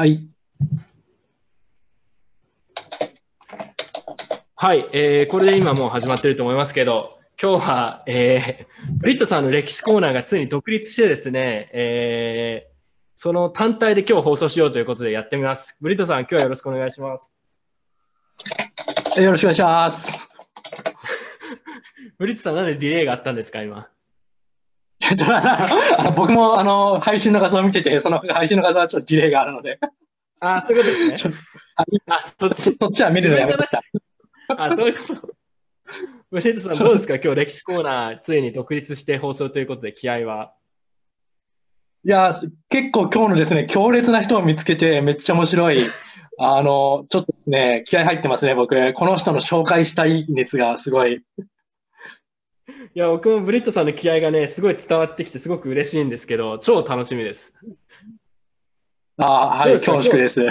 はい。はい、えーこれで今もう始まってると思いますけど、今日は、えーブリットさんの歴史コーナーがついに独立してですね、えーその単体で今日放送しようということでやってみます。ブリットさん、今日はよろしくお願いします。よろしくお願いします。ブリットさん、なんでディレイがあったんですか、今？僕もあの配信の画像を見てて、その配信の画像はちょっとディレイがあるので、あーそういうことですね。あ、そっち。そっちは見るのやめてた。あ、そういうこと。ブリットさん、どうですか？今日歴史コーナー、ついに独立して放送ということで、気合は。いや、結構今日のですね、強烈な人を見つけて、めっちゃ面白い。あの、ちょっとね、気合入ってますね、僕。この人の紹介したい熱がすごい。いや、僕もブリットさんの気合がね、すごい伝わってきて、すごく嬉しいんですけど、超楽しみです。あはい、恐縮です。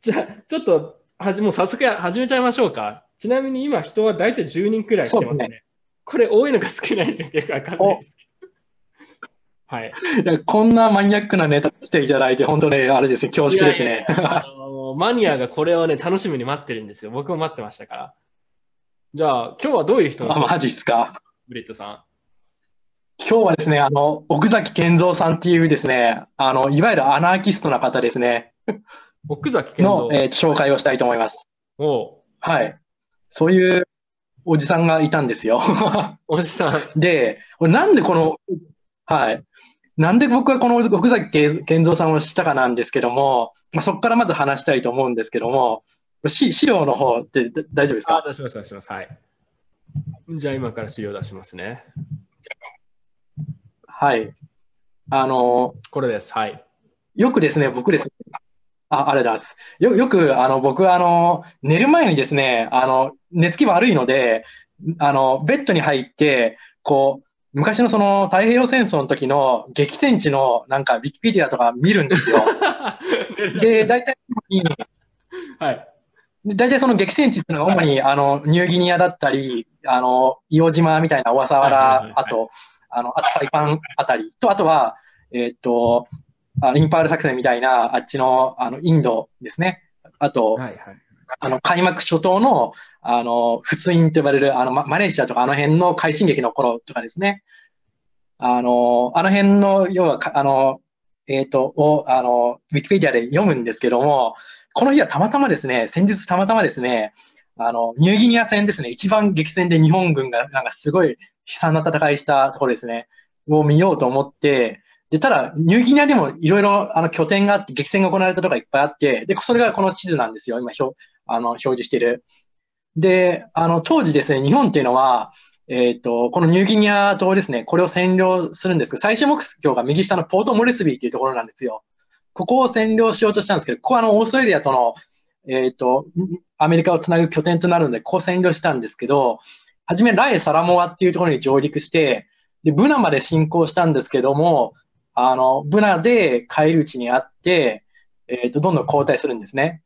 じゃあ、ちょっと、はじもう早速や始めちゃいましょうか。ちなみに今、人は大体10人くらい来てますそうね。これ、多いのか少ないのかよくわかんないですけど。はい。こんなマニアックなネタ来ていただいて、本当ね、あれですね、恐縮ですね。いやいやあのマニアがこれをね、楽しみに待ってるんですよ。僕も待ってましたから。じゃあ、今日はどういう人あ、なんですかマジっすか？ブリットさ今日はですね、あの、奥崎健三さんっていうですね、あの、いわゆるアナーキストな方ですね、ん。奥崎健の、三。えー紹介をしたいと思います。おうはい。そういうおじさんがいたんですよ。おじさん。で、なんでこの、はい。なんで僕はこの奥崎健三さんを知ったかなんですけども、まあ、そこからまず話したいと思うんですけども、し資料の方ってだ大丈夫ですか？あ、出します、出します。はい。じゃあ、今から資料出しますね。はい。あの、これです。はい。よくですね、僕ですね、あ、ありがとうございます。よ、よく、あの、僕は、あの、寝る前にですね、あの、寝つき悪いので、あの、ベッドに入って、こう、昔のその太平洋戦争の時の激戦地のなんかウィキペディアとか見るんですよ。で、大体、はい。大体その激戦地っていうのが主に、あの、ニューギニアだったり、あの、硫黄島みたいな小笠はいはいはいはい、原あと、あの、あとサイパンあたりと、あとは、えーっと、あのインパール作戦みたいな、あっちの、あの、インドですね。あと、はい。はい。あの、開幕初頭の、あの、仏印と呼ばれる、あの、ママレーシアとかあの辺の快進撃の頃とかですね。あの、あの辺の、要はか、あの、えっ、と、を、あの、ウィキペディアで読むんですけども、この日はたまたまですね、先日たまたまですね、あの、ニューギニア戦ですね、一番激戦で日本軍がなんかすごい悲惨な戦いしたところですね、を見ようと思って、で、ただ、ニューギニアでもいろいろあの拠点があって、激戦が行われたところがいっぱいあって、で、それがこの地図なんですよ、今表、あの、表示してる。で、あの、当時ですね、日本っていうのは、えっ、と、このニューギニア島ですね、これを占領するんですけど、最終目標が右下のポートモレスビーっていうところなんですよ。ここを占領しようとしたんですけど、ここはあの、オーストラリアとの、えっ、と、アメリカをつなぐ拠点となるので、ここ占領したんですけど、はじめラエ・サラモアっていうところに上陸して、で、ブナまで進行したんですけども、あの、ブナで帰り討ちにあって、えっ、と、どんどん後退するんですね。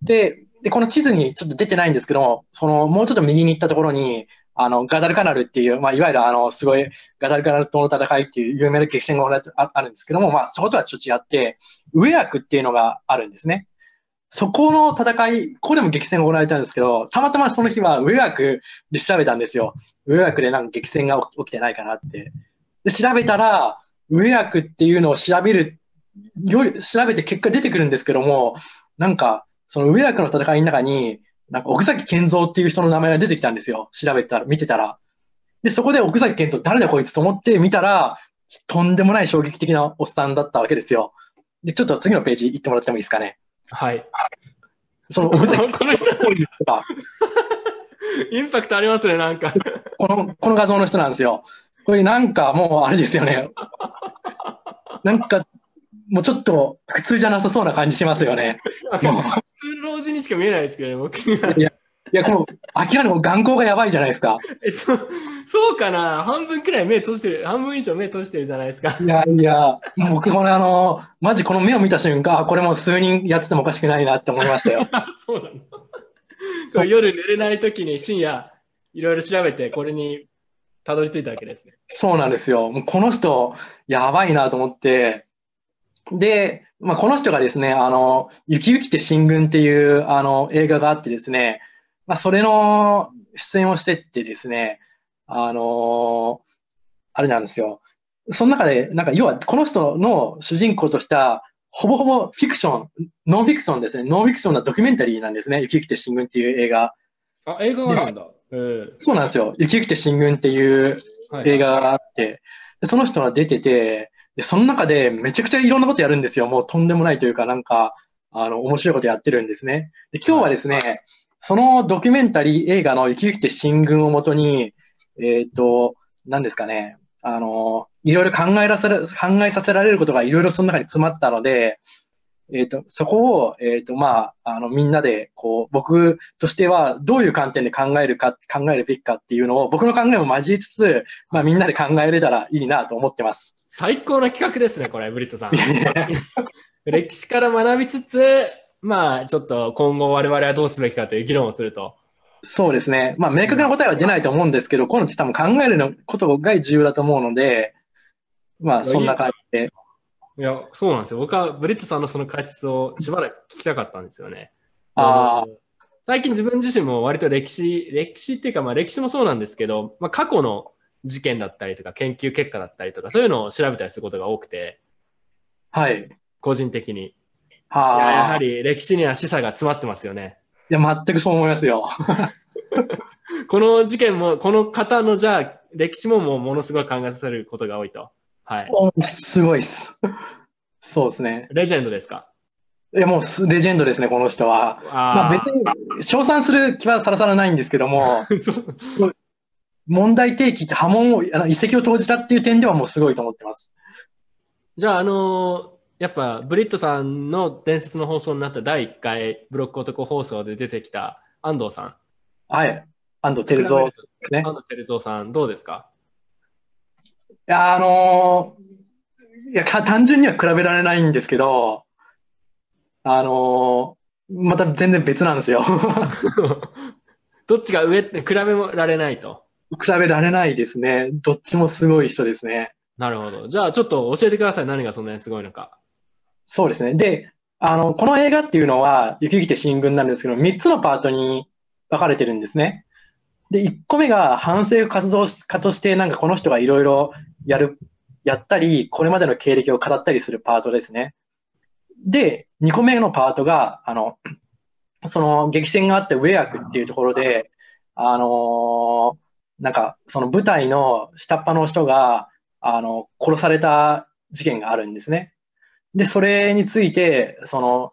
で、で、この地図にちょっと出てないんですけども、その、もうちょっと右に行ったところに、あの、ガダルカナルっていう、まあ、いわゆるあの、すごい、ガダルカナル島の戦いっていう有名な激戦が行われてあるんですけども、まあ、そことはちょっと違って、ウェアクっていうのがあるんですね。そこの戦い、ここでも激戦が行われたんですけど、たまたまその日はウェアクで調べたんですよ。ウェアクでなんか激戦が起きてないかなって。で、調べたら、ウェアクっていうのを調べる、より、調べて結果出てくるんですけども、なんか、そのウェアクの戦いの中に、なんか奥崎健三っていう人の名前が出てきたんですよ。調べたら、見てたら。で、そこで奥崎健三誰だこいつと思って見たら、とんでもない衝撃的なおっさんだったわけですよ。で、ちょっと次のページ行ってもらってもいいですかね。はい。その奥崎この人、とか、インパクトありますね、なんか。この、この画像の人なんですよ。これなんかもうあれですよね。なんか、もうちょっと普通じゃなさそうな感じしますよね。普通の老人にしか見えないですけどね、僕には。いや、この、明らかに眼光がやばいじゃないですか。えそそうかな半分くらい目閉じてる、半分以上目閉じてるじゃないですか。いやいや、僕これあの、マジこの目を見た瞬間、あこれもう数人やっててもおかしくないなって思いましたよ。そうなのそう夜寝れない時に深夜いろいろ調べてこれにたどり着いたわけですね。そうなんですよ。もうこの人、やばいなと思って、で、まあ、この人がですね、あの、雪雪って進軍っていう、あの、映画があってですね、まあ、それの出演をしてってですね、あのあれなんですよ。その中で、なんか、要は、この人の主人公とした、ほぼほぼフィクション、ノンフィクションですね。ノンフィクションなドキュメンタリーなんですね。雪雪て進軍っていう映画。あ、映画があるんだ。えー、そうなんですよ。雪雪て進軍っていう映画があって、はい、その人が出てて、で、その中でめちゃくちゃいろんなことやるんですよ。もうとんでもないというか、なんか、あの、面白いことやってるんですね。で、今日はですね、そのドキュメンタリー映画の雪雪て進軍をもとに、えっ、ー、と、何ですかね、あの、いろいろ考えらせ考えさせられることがいろいろその中に詰まったので、えっ、ー、と、そこを、えっ、ー、と、まあ、あの、みんなで、こう、僕としては、どういう観点で考えるか、考えるべきかっていうのを、僕の考えも交えつつ、まあ、みんなで考えれたらいいなと思ってます。最高な企画ですね、これ、ブリットさん。歴史から学びつつ、まあ、ちょっと今後我々はどうすべきかという議論をすると。そうですね。まあ、明確な答えは出ないと思うんですけど、この多分考えることが重要だと思うので、まあ、そんな感じで。いや、そうなんですよ。僕はブリットさんのその解説をしばらく聞きたかったんですよね。ああ。最近自分自身も割と歴史、歴史っていうか、まあ歴史もそうなんですけど、まあ過去の事件だったりとか、研究結果だったりとか、そういうのを調べたりすることが多くて、はい。個人的に。はあ、やはり歴史には示唆が詰まってますよね。いや、全くそう思いますよ。この事件も、この方のじゃあ、歴史ももうものすごい考えさせることが多いと。はい。すごいっす。そうですね。レジェンドですか？いや、もうレジェンドですね、この人は。あまあ別に、称賛する気はさらさらないんですけども、問題提起って波紋を、あの遺跡を投じたっていう点ではもうすごいと思ってます。じゃあ、あのー、やっぱブリットさんの伝説の放送になった第1回ブロック男放送で出てきた安藤さん。はい。安藤照蔵ですね。安藤照蔵さん、どうですか？いや、あのー、いや、単純には比べられないんですけど、あのー、また全然別なんですよ。どっちが上って比べられないと？比べられないですね。どっちもすごい人ですね。なるほど。じゃあちょっと教えてください。何がそんなにすごいのか。そうですね。で、あの、この映画っていうのは、雪来て進軍なんですけど、3つのパートに分かれてるんですね。で、1個目が反政府活動家として、なんかこの人がいろいろやる、やったり、これまでの経歴を語ったりするパートですね。で、2個目のパートが、あの、その激戦があってウェアクっていうところで、あのー、なんか、その舞台の下っ端の人が、あの、殺された事件があるんですね。で、それについて、その、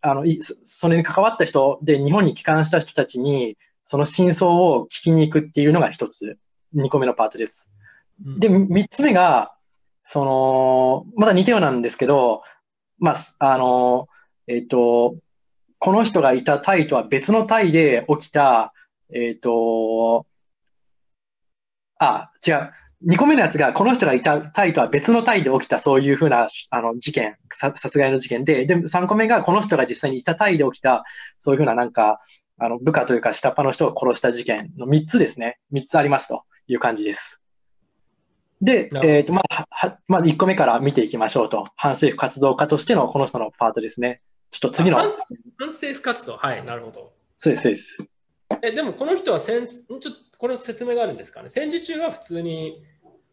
あの、それに関わった人で日本に帰還した人たちに、その真相を聞きに行くっていうのが一つ、二個目のパートです。で、三つ目が、その、まだ似たようなんですけど、まあ、あの、えっ、ー、と、この人がいたタイとは別のタイで起きた、えっ、ー、と、あ、違う。2個目のやつが、この人がいたタイとは別のタイで起きたそういうふうなあの事件、殺害の事件で、で、3個目がこの人が実際にいたタイで起きた、そういうふうななんか、あの部下というか下っ端の人を殺した事件の3つですね。3つありますという感じです。で、えっ、ー、と、まあ、は、まあ、1個目から見ていきましょうと。反政府活動家としてのこの人のパートですね。ちょっと次の。反政府活動はい、なるほど。そうです、そうです。え、でもこの人は戦、ちょっとこの説明があるんですかね？戦時中は普通に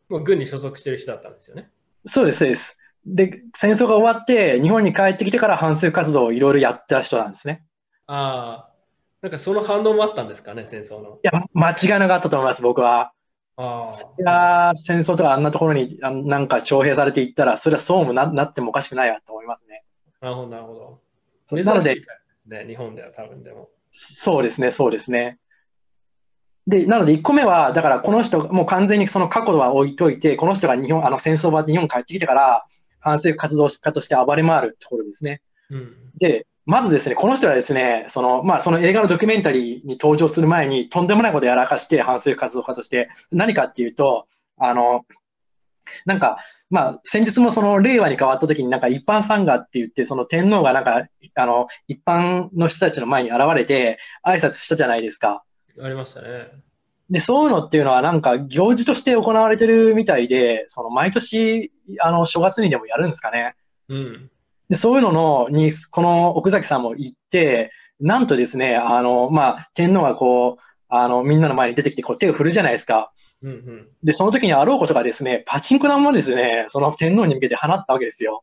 もう軍に所属してる人だったんですよね。そうです、そうです。で、戦争が終わって、日本に帰ってきてから反政府活動をいろいろやった人なんですね。ああ、なんかその反応もあったんですかね、戦争の？いや、間違いなかったと思います、僕は。あいや戦争とかあんなところにあなんか徴兵されていったら、それはそうもななってもおかしくないわと思いますね。なるほど、なるほど。それなので、ですね、日本では多分でも。そうですね、そうですね。で、なので1個目は、だからこの人、もう完全にその過去は置いといて、この人が日本、あの戦争場で日本帰ってきてから、反政府活動家として暴れ回るところですね。うん、で、まずですね、この人はですね、その、まあ、その映画のドキュメンタリーに登場する前に、とんでもないことをやらかして、反政府活動家として、何かっていうと、あの、なんか、まあ、先日もその令和に変わった時になんか一般参賀って言って、その天皇がなんか、あの、一般の人たちの前に現れて挨拶したじゃないですか。ありましたね。で、そういうのっていうのはなんか行事として行われてるみたいで、その毎年、あの、正月にでもやるんですかね。うん。でそういうののに、この奥崎さんも行って、なんとですね、あの、まあ、天皇がこう、あの、みんなの前に出てきて、こう手を振るじゃないですか。うんうん。で、その時にあろうことがですね、パチンコ玉をですね、その天皇に向けて放ったわけですよ。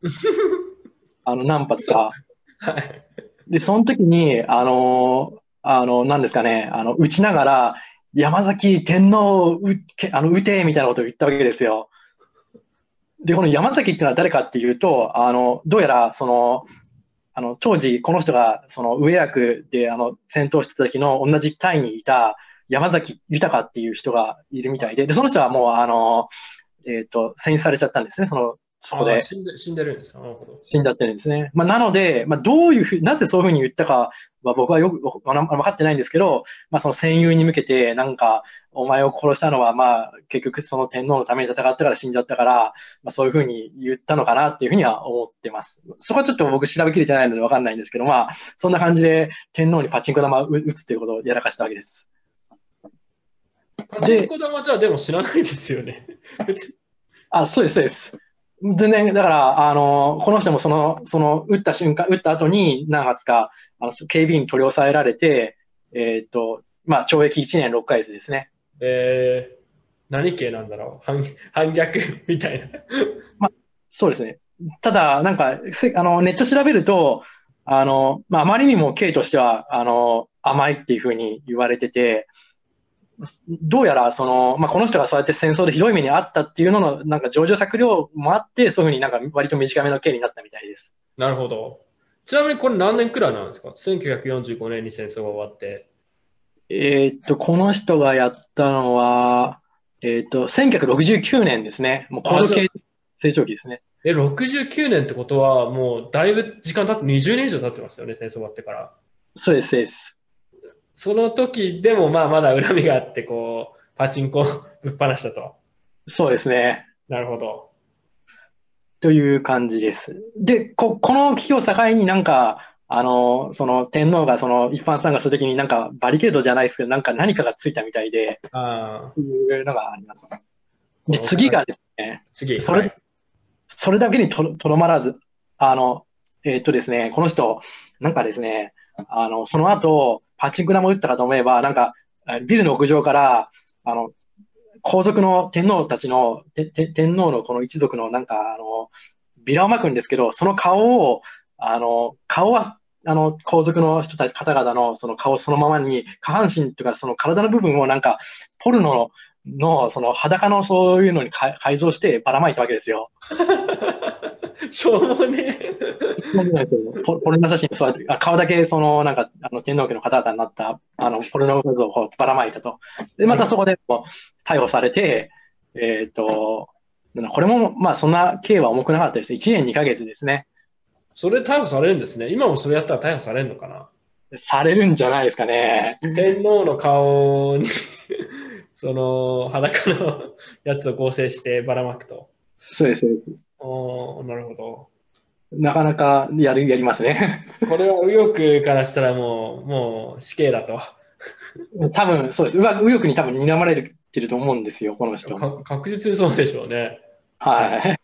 あの、何発か。はい。で、その時に、あの、あの、何ですかね、あの、打ちながら、山崎天皇をうけあの撃てみたいなことを言ったわけですよ。で、この山崎っていうのは誰かっていうと、あの、どうやら、その、あの、当時、この人が、その、上役で、あの、戦闘してた時の同じ隊にいた山崎豊っていう人がいるみたいで、で、その人はもう、あの、えっ、と、戦死されちゃったんですね、その、そこで。あ死んで死んでるんですか？なるほど。死んだってるんですね。まあ、なので、まあ、どういうふう、なぜそういうふうに言ったかは僕はよく分かってないんですけど、まあ、その戦友に向けて、なんか、お前を殺したのは、まあ、結局その天皇のために戦ったから死んじゃったから、まあ、そういうふうに言ったのかなっていうふうには思ってます。そこはちょっと僕調べきれてないので分かんないんですけど、まあ、そんな感じで天皇にパチンコ玉を打つっていうことをやらかしたわけです。パチンコ玉じゃあでも知らないですよね。あ、そうです、そうです。全然、だから、あの、この人もその、その、撃った瞬間、撃った後に何発か、あの、警備員に取り押さえられて、えっ、と、まあ、懲役1年6ヶ月ですね。えー、何系なんだろう？反反逆みたいな。そうですね。ただ、なんか、せあの、ネット調べると、あの、まあ、あまりにも刑としては、あの、甘いっていうふうに言われてて、どうやら、その、まあ、この人がそうやって戦争でひどい目にあったっていうのの、なんか、上場作量もあって、そういうふうになんか、割と短めの刑になったみたいです。なるほど。ちなみにこれ何年くらいなんですか ?1945 年に戦争が終わって。えーっと、この人がやったのは、えーっと、1969年ですね。もう高度成長期ですね。え、69年ってことはもうだいぶ時間経って20年以上経ってますよね、戦争終わってから。そうです、そうです。その時でもまあまだ恨みがあって、こう、パチンコぶっ放したと。そうですね。なるほど。という感じです。で、こ、この危機を境になんか、あの、その天皇がその一般参加するときになんかバリケードじゃないですけど、なんか何かがついたみたいで、あいうのがあります。で、次がですね、次。それはいそれだけにととどまらず、あの、えーっとですね、この人、なんかですね、あの、その後、パチンコ玉打ったかと思えば、なんか、ビルの屋上から、あの、皇族の天皇たちの、天皇のこの一族のなんか、あの、ビラを巻くんですけど、その顔を、あの、顔は、あの、皇族の人たち、方々のその顔そのままに、下半身とか、その体の部分をなんか、ポルノの、その裸のそういうのにか改造してばらまいたわけですよ。しょうもねポポルノ写真、そうやって、あ顔だけその、なんか、あの、天皇家の方々になった、あの、ポルノ画像をばらまいたと。で、またそこで逮捕されて、えっ、と、これも、まあ、そんな刑は重くなかったです。1年2ヶ月ですね。それ逮捕されるんですね。今もそれやったら逮捕されるのかな？されるんじゃないですかね。天皇の顔にその裸のやつを合成してばらまくと。そうです。おーなるほど。なかなかやる、やりますね。これは右翼からしたらもう、もう死刑だと。多分、そうです。うわ右翼に多分睨まれてると思うんですよ、この人。か確実にそうでしょうね。はい。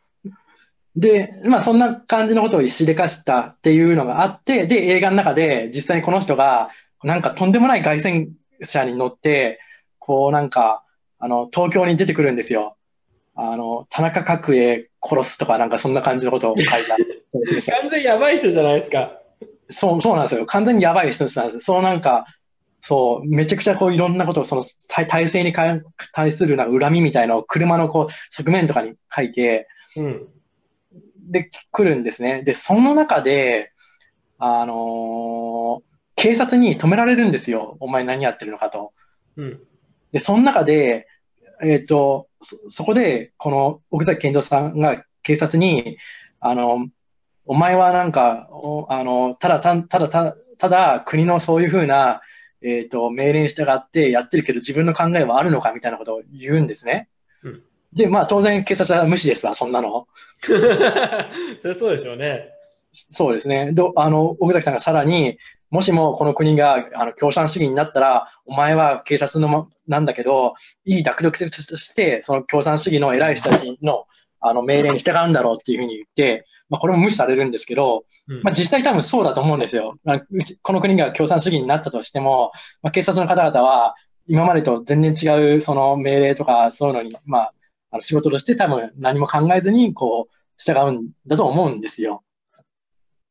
で、まあそんな感じのことをしでかしたっていうのがあって、で、映画の中で実際にこの人が、なんかとんでもない凱旋車に乗って、こうなんか、あの、東京に出てくるんですよ。あの、田中角栄殺すとかなんかそんな感じのことを書いた。完全やばい人じゃないですか。そう、そうなんですよ。完全にやばい人なんです。そうなんか、そう、めちゃくちゃこういろんなことを、その体体制にか対するなんか恨みみたいなのを車のこう側面とかに書いて、うん。で、来るんですね。で、その中で、あのー警察に止められるんですよ。お前何やってるのかと。うん。で、その中で、えっ、と、そ、そこで、この奥崎健三さんが警察に、あの、お前はなんか、おあの、ただ、たただ、ただ、ただ国のそういうふうな、えっ、と、命令に従ってやってるけど自分の考えはあるのかみたいなことを言うんですね。うんで、まあ当然警察は無視ですわ、そんなの。それそうでしょうね。そうですね。どあの、奥崎さんがさらに、もしもこの国があの共産主義になったら、お前は警察のもなんだけど、いい濁力として、その共産主義の偉い人たちのあの命令に従うんだろうっていうふうに言って、まあ、これも無視されるんですけど、うんまあ、実際多分そうだと思うんですよ。この国が共産主義になったとしても、まあ、警察の方々は今までと全然違うその命令とかそういうのに、まあ、あの仕事として多分何も考えずにこう従うんだと思うんですよ。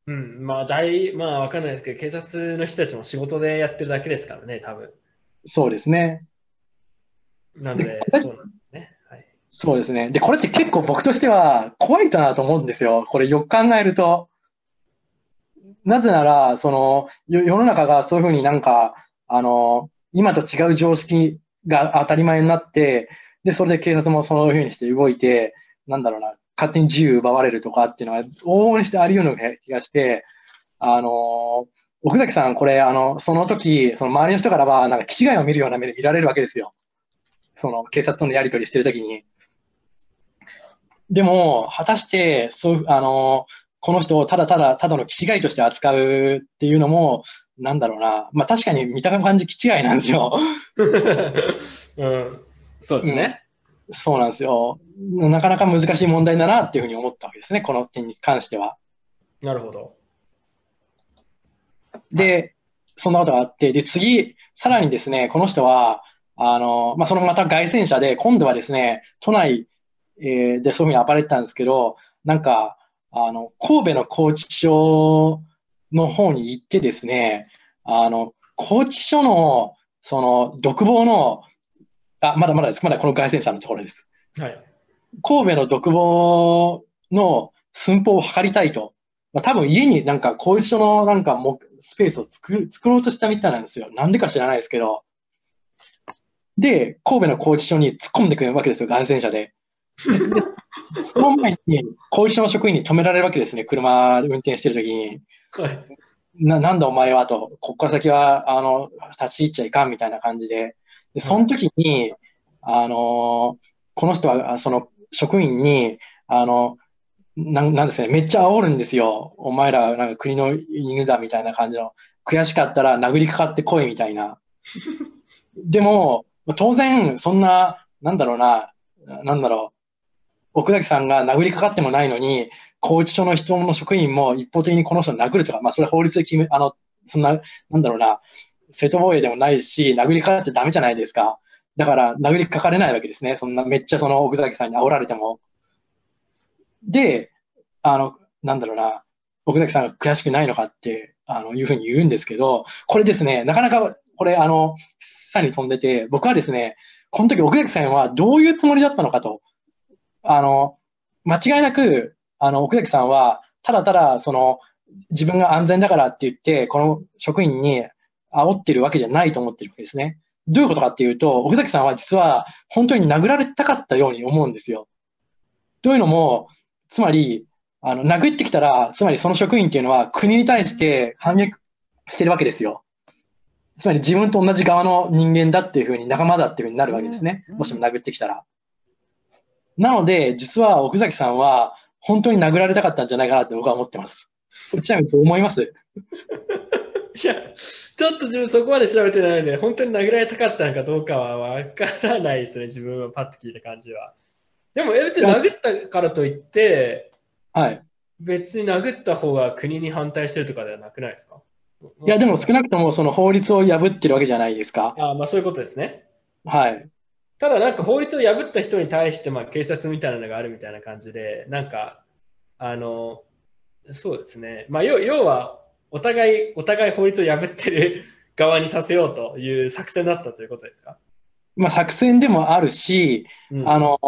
うん、まあ、大、まあ、わかんないですけど、警察の人たちも仕事でやってるだけですからね、多分。そうですね。なのでで、そうなんですね。はい。そうですね。で、これって結構僕としては怖いかなと思うんですよ。これよく考えると。なぜなら、その、よ世の中がそういうふうになんか、あの、今と違う常識が当たり前になって、で、それで警察もそういうふうにして動いて、なんだろうな、勝手に自由奪われるとかっていうのは、往々にしてあり得るような気がして、あの、奥崎さん、これ、あの、その時、その周りの人からは、なんか、気違いを見るような目で見られるわけですよ。その、警察とのやり取りしてる時に。でも、果たして、そう、あの、この人をただただ、ただの気違いとして扱うっていうのも、なんだろうな。まあ確かに見た感じ気違いなんですよ。うん、そうですね。そうなんですよ。なかなか難しい問題だなっていうふうに思ったわけですね。この点に関しては。なるほど。で、そんなことがあって、で、次、さらにですね、この人は、あの、まあ、そのまた外戦車で、今度はですね、都内、えーでそういうふうに暴れてたんですけど、なんか、あの、神戸の拘置所の方に行ってですね、あの、拘置所の、その、独房の、あ、まだまだです。まだこの外戦車のところです。はい。神戸の独房の寸法を測りたいと。まあ、多分家になんか拘置所のなんかもスペースを作る作ろうとしたみたいなんですよ。なんでか知らないですけど。で、神戸の拘置所に突っ込んでくるわけですよ、感染者で。でその前に、拘置所の職員に止められるわけですね、車運転してるときに。はい。な、なんだお前はと、こっから先は、あの、立ち入っちゃいかんみたいな感じで。で、その時に、あの、この人は、あその、職員に、あの、なん、なんですね、めっちゃ煽るんですよ。お前ら、なんか国の犬だみたいな感じの。悔しかったら殴りかかってこいみたいな。でも、当然、そんな、なんだろうな、なんだろう。奥崎さんが殴りかかってもないのに、拘置所の人の職員も一方的にこの人を殴るとか、まあそれは法律で決め、あの、そんな、なんだろうな、正当防衛でもないし、殴りかかっちゃダメじゃないですか。だから、殴りかかれないわけですね。そんな、めっちゃその奥崎さんに煽られても。で、あの、なんだろうな、奥崎さんが悔しくないのかって、あの、いうふうに言うんですけど、これですね、なかなか、これ、あの、さに飛んでて、僕はですね、この時奥崎さんはどういうつもりだったのかと。あの、間違いなく、あの、奥崎さんは、ただただ、その、自分が安全だからって言って、この職員に煽ってるわけじゃないと思ってるわけですね。どういうことかっていうと、奥崎さんは実は本当に殴られたかったように思うんですよ。というのも、つまり、あの、殴ってきたら、つまりその職員っていうのは国に対して反撃してるわけですよ。つまり自分と同じ側の人間だっていうふうに仲間だっていうふうになるわけですね。もしも殴ってきたら。なので、実は奥崎さんは本当に殴られたかったんじゃないかなって僕は思ってます。ちなみにどう思います？いや、ちょっと自分そこまで調べてないので、本当に殴られたかったのかどうかはわからないですね、自分はパッと聞いた感じは。でも、え別に殴ったからといって、はい。別に殴った方が国に反対してるとかではなくないですか？いや、でも少なくともその法律を破ってるわけじゃないですか。あまあそういうことですね。はい。ただなんか法律を破った人に対してまあ警察みたいなのがあるみたいな感じで、なんか、あの、そうですね。まあ要要は、お互い、お互い法律を破ってる 側にさせようという作戦だったということですか、まあ作戦でもあるし、うんあの、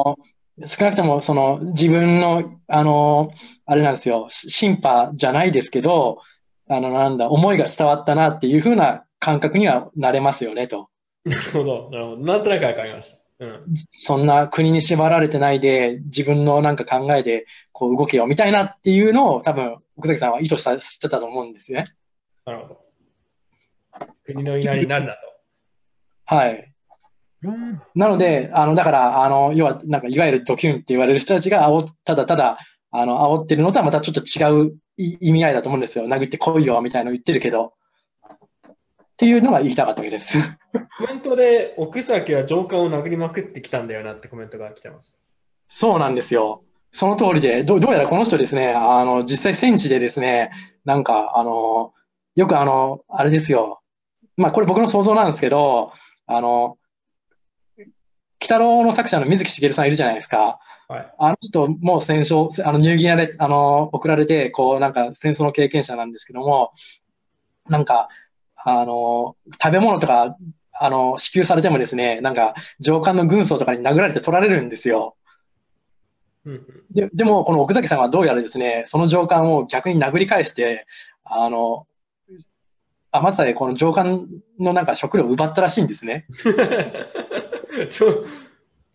少なくともその自分の、あの、あれなんですよ、審判じゃないですけど、あの、なんだ、思いが伝わったなっていうふうな感覚にはなれますよねと。なるほど、なるほど。なんとなくわかりました。うん。そんな国に縛られてないで、自分のなんか考えでこう動けよみたいなっていうのを多分、奥崎さんは意図したしてたと思うんですよね。なるほど。国の言いなりになるなと。はい。なので、あの、だから、あの、要は、なんか、いわゆるドキュンって言われる人たちが煽っ、ただただ、あの、煽ってるのとはまたちょっと違うい意味合いだと思うんですよ。殴ってこいよ、みたいなの言ってるけど。っていうのが言いたかったわけです。コメントで奥崎は上官を殴りまくってきたんだよなってコメントが来てます。そうなんですよ。その通りで、どどうやらこの人ですね、あの、実際戦地でですね、なんか、あの、よくあの、あれですよ。まあ、これ僕の想像なんですけど、あの、鬼太郎の作者の水木しげるさんいるじゃないですか。はい。あの人も戦争、あの、ニューギニアで、あの、送られて、こう、なんか戦争の経験者なんですけども、なんか、あの、食べ物とか、あの、支給されてもですね、なんか、上官の軍曹とかに殴られて取られるんですよ。ででも、この奥崎さんはどうやらですね、その上官を逆に殴り返して、あの、甘さでこの上官のなんか食料を奪ったらしいんですね。ちょ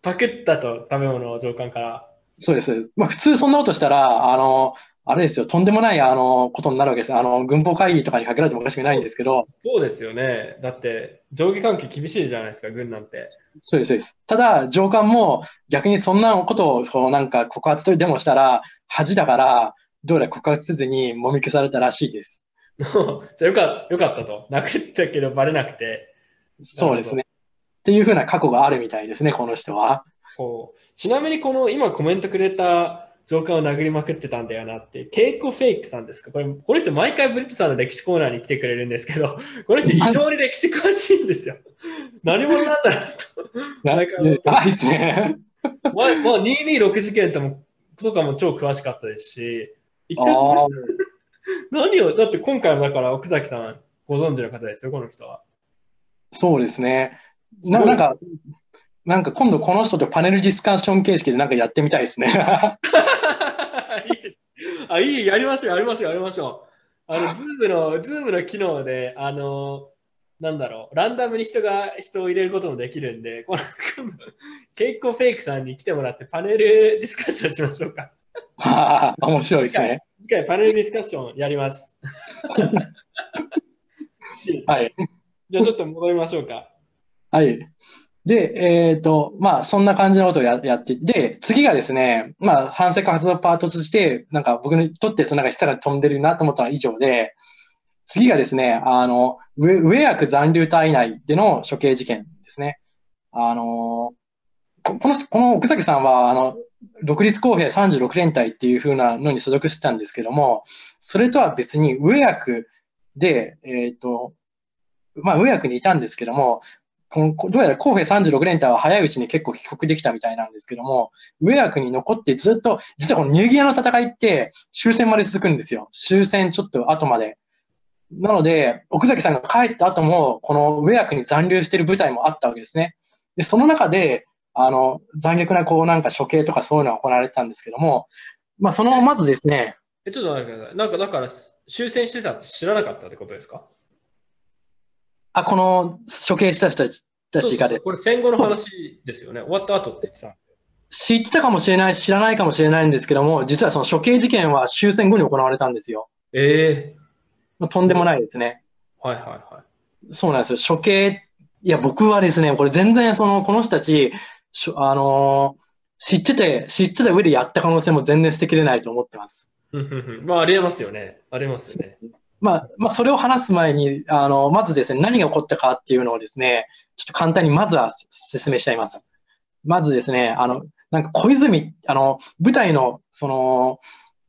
パクったと、食べ物を上官から。そうです。まあ、普通そんなことしたら、あの、あれですよ、とんでもないあのことになるわけです。あの軍法会議とかにかけられてもおかしくないんですけど。そうですよね。だって、上下関係厳しいじゃないですか、軍なんて。そうです、そうです。ただ、上官も逆にそんなことをそなんか告発とでもしたら、恥だから、どうやら告発せずにもみ消されたらしいです。じゃあよかよかったと。殴ったけどバレなくて。そうですね。っていうふうな過去があるみたいですね、この人は。ちなみにこの今コメントくれた上官を殴りまくってたんだよなって、ケイコフェイクさんですか？これ、この人毎回ブリットさんの歴史コーナーに来てくれるんですけど、この人異常に歴史詳しいんですよ。何者なんだろうと。なんか、ないですね。まあ、まあ、226事件ともとかも超詳しかったですし、一体 何を、だって今回もだから奥崎さんご存知の方ですよ、この人は。そうですね。ななんか、なんか今度この人とパネルディスカッション形式でなんかやってみたいですね。あ、いい、やりましょう、やりましょう、やりましょう。あの、ズームの、ズームの機能で、あの、なんだろう、ランダムに人が人を入れることもできるんで、この、ケイコフェイクさんに来てもらってパネルディスカッションしましょうか。ああ、面白いですね。次回パネルディスカッションやります。はい。じゃあちょっと戻りましょうか。はい。で、えっ、ー、と、まあ、そんな感じのことをややって、で、次がですね、まあ、反省活動パートとして、なんか僕にとってそのなんか下が飛んでるなと思ったのは以上で、次がですね、あの、上上役残留体内での処刑事件ですね。あの、この、この奥崎さんは、あの、独立公平36連隊っていう風なのに所属してたんですけども、それとは別に上役で、えっ、ー、と、まあ、上役にいたんですけども、このどうやら公平36連隊は早いうちに結構帰国できたみたいなんですけども、上役に残ってずっと、実はこのニューギアの戦いって終戦まで続くんですよ。終戦ちょっと後まで。なので、奥崎さんが帰った後も、この上役に残留している部隊もあったわけですね。で、その中で、あの、残虐なこうなんか処刑とかそういうのが行われてたんですけども、まあそのまずですね。え、ちょっと待ってください。なんかだから終戦してたって知らなかったってことですか？あ、この処刑した人たちがでこれ戦後の話ですよね。終わった後ってさ。知ってたかもしれないし、知らないかもしれないんですけども、実はその処刑事件は終戦後に行われたんですよ。ええー、とんでもないですね。はいはいはい。そうなんですよ。処刑、いや、僕はですね、これ全然その、この人たち、あのー、知ってて、知ってた上でやった可能性も全然捨てきれないと思ってます。まあ、ありえますよね。ありますよね。まあ、まあ、それを話す前に、あの、まずですね、何が起こったかっていうのをですね、ちょっと簡単にまずは説明しちゃいます。まずですね、あの、なんか小泉、あの、舞台の、その、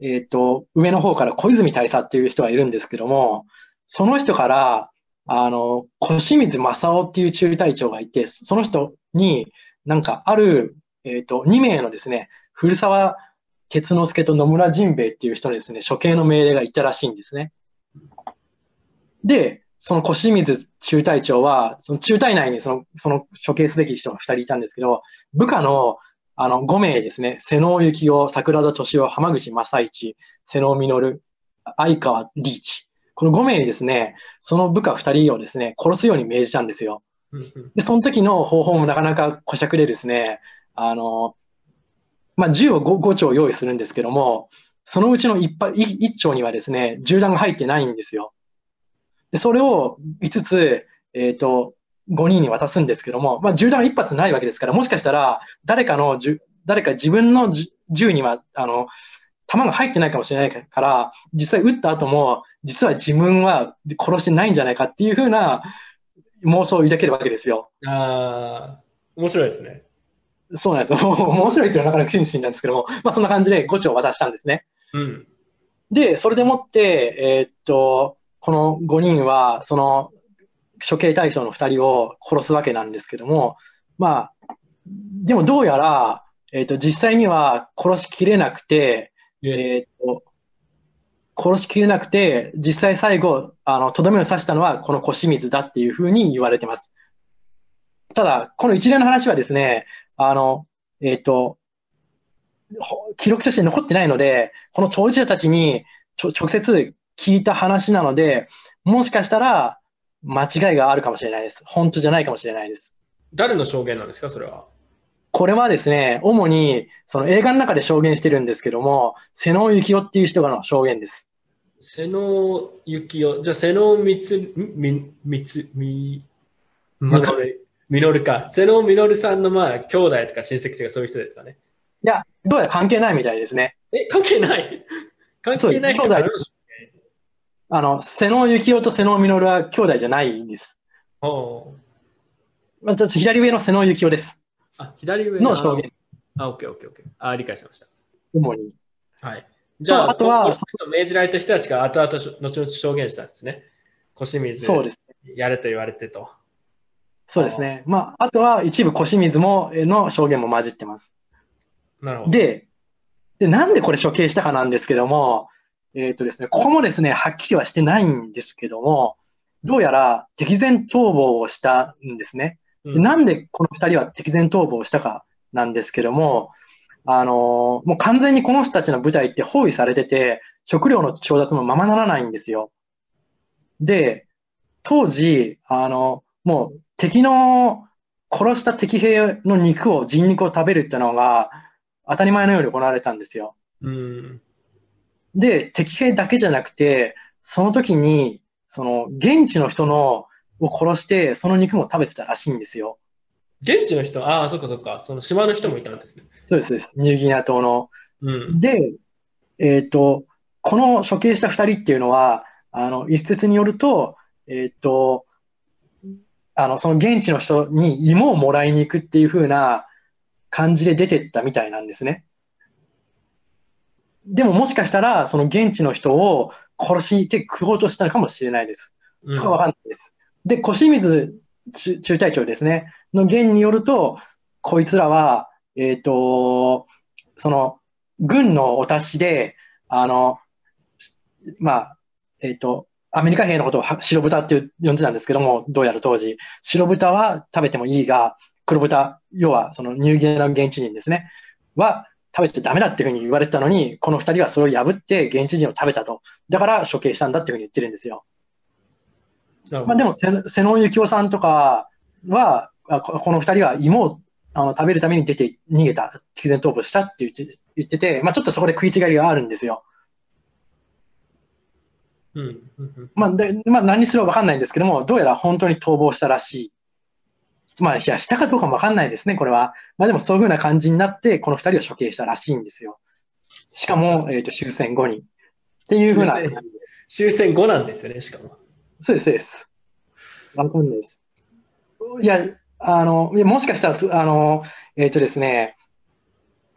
えっ、ー、と、上の方から小泉大佐っていう人がいるんですけども、その人から、あの、小清水正夫っていう中隊長がいて、その人になんかある、えっ、ー、と、2名のですね、古沢哲之助と野村仁兵衛っていう人にですね、処刑の命令がいったらしいんですね。で、その小清水中隊長は、その中隊内にその、その処刑すべき人が2人いたんですけど、部下のあの5名ですね、瀬能幸雄、桜田敏夫、浜口正一、瀬能実、相川リーチ。この5名にですね、その部下2人をですね、殺すように命じたんですよ。で、その時の方法もなかなか小尺でですね、あの、まあ、銃を 5, 5丁用意するんですけども、そのうちの 1, 1丁にはですね、銃弾が入ってないんですよ。でそれを5つ、えっ、ー、と、5人に渡すんですけども、まあ、銃弾1発ないわけですから、もしかしたら、誰かの、誰か自分の銃には、あの、弾が入ってないかもしれないから、実際撃った後も、実は自分は殺してないんじゃないかっていうふうな妄想を抱けるわけですよ。ああ、面白いですね。そうなんですよ。面白いっていうのはなかなか不審なんですけども、まあそんな感じで5丁渡したんですね。うん。で、それでもって、えーっと、この5人は、その処刑対象の2人を殺すわけなんですけども、まあ、でもどうやら、えーっと、実際には殺しきれなくて、ええーっと、殺しきれなくて、実際最後、あの、とどめを刺したのはこの小清水だっていうふうに言われてます。ただ、この一連の話はですね、あの、えーっと、ほ記録として残ってないので、この当事者たちに直接聞いた話なので、もしかしたら間違いがあるかもしれないです。本当じゃないかもしれないです。誰の証言なんですか、それは？これはですね、主にその映画の中で証言してるんですけども、瀬能幸男っていう人がの証言です。瀬能幸雄、じゃあ瀬能光、み、みつ、み、まか？みのるか。瀬能みのるさんのまあ兄弟とか親戚とかそういう人ですかね。いや、どうやら関係ないみたいですね。え、関係ない？関係ない人そうからあの、瀬能幸男と瀬能実は兄弟じゃないんです。おうまあ、左上の瀬能幸男です。あ、左上の証言。あ、オッケーオッケーオッケー。あ、理解しました。主に。はい。じゃあ、あとは命じられた人たちが後々後々証言したんですね。小清水そうです。やれと言われてと。そうですね。まあ、あとは一部小清水も、えの証言も混じってます。なるほど。で、で、なんでこれ処刑したかなんですけども、えっ、とですね、ここもですね、はっきりはしてないんですけども、どうやら敵前逃亡をしたんですね。うんでなんでこの二人は敵前逃亡をしたかなんですけども、あのーもう完全にこの人たちの部隊って包囲されてて、食料の調達もままならないんですよ。で、当時、あの、もう敵の殺した敵兵の肉を、人肉を食べるっていうのが当たり前のように行われたんですよ。うん。で、敵兵だけじゃなくて、その時に、その、現地の人の、を殺して、その肉も食べてたらしいんですよ。現地の人、ああ、そっかそっか。その島の人もいたんですね。そうですそうです。ニューギニア島の。うん。で、えっ、と、この処刑した二人っていうのは、あの、一説によると、えっ、と、あの、その現地の人に芋をもらいに行くっていう風な感じで出てったみたいなんですね。でももしかしたら、その現地の人を殺して食おうとしたのかもしれないです。そこはわかんないです。で、小清水中中隊長ですね、の言によると、こいつらは、えっ、と、その、軍のお達しで、あの、まあ、えっ、と、アメリカ兵のことをは白豚って呼んでたんですけども、どうやら当時、白豚は食べてもいいが、黒豚、要はそのニューギニアの現地人ですね、は食べちゃダメだっていうふうに言われてたのに、この二人はそれを破って現地人を食べたと。だから処刑したんだっていうふうに言ってるんですよ。まあでも、瀬瀬能幸男さんとかは、あここの二人は芋をあの食べるために出て逃げた、敵前逃亡したって言って言ってて、まあちょっとそこで食い違いがあるんですよ。うんまあで、まあ何にすればわかんないんですけども、どうやら本当に逃亡したらしい。まあ、いや、したかどうかもわかんないですね、これは。まあでもそういうふうな感じになって、この二人を処刑したらしいんですよ。しかも、えっ、と、終戦後に。っていうふうな。終戦後なんですよね、しかも。そうです、そうです。わかんないです。いや、あの、いやもしかしたらす、あの、えっ、とですね、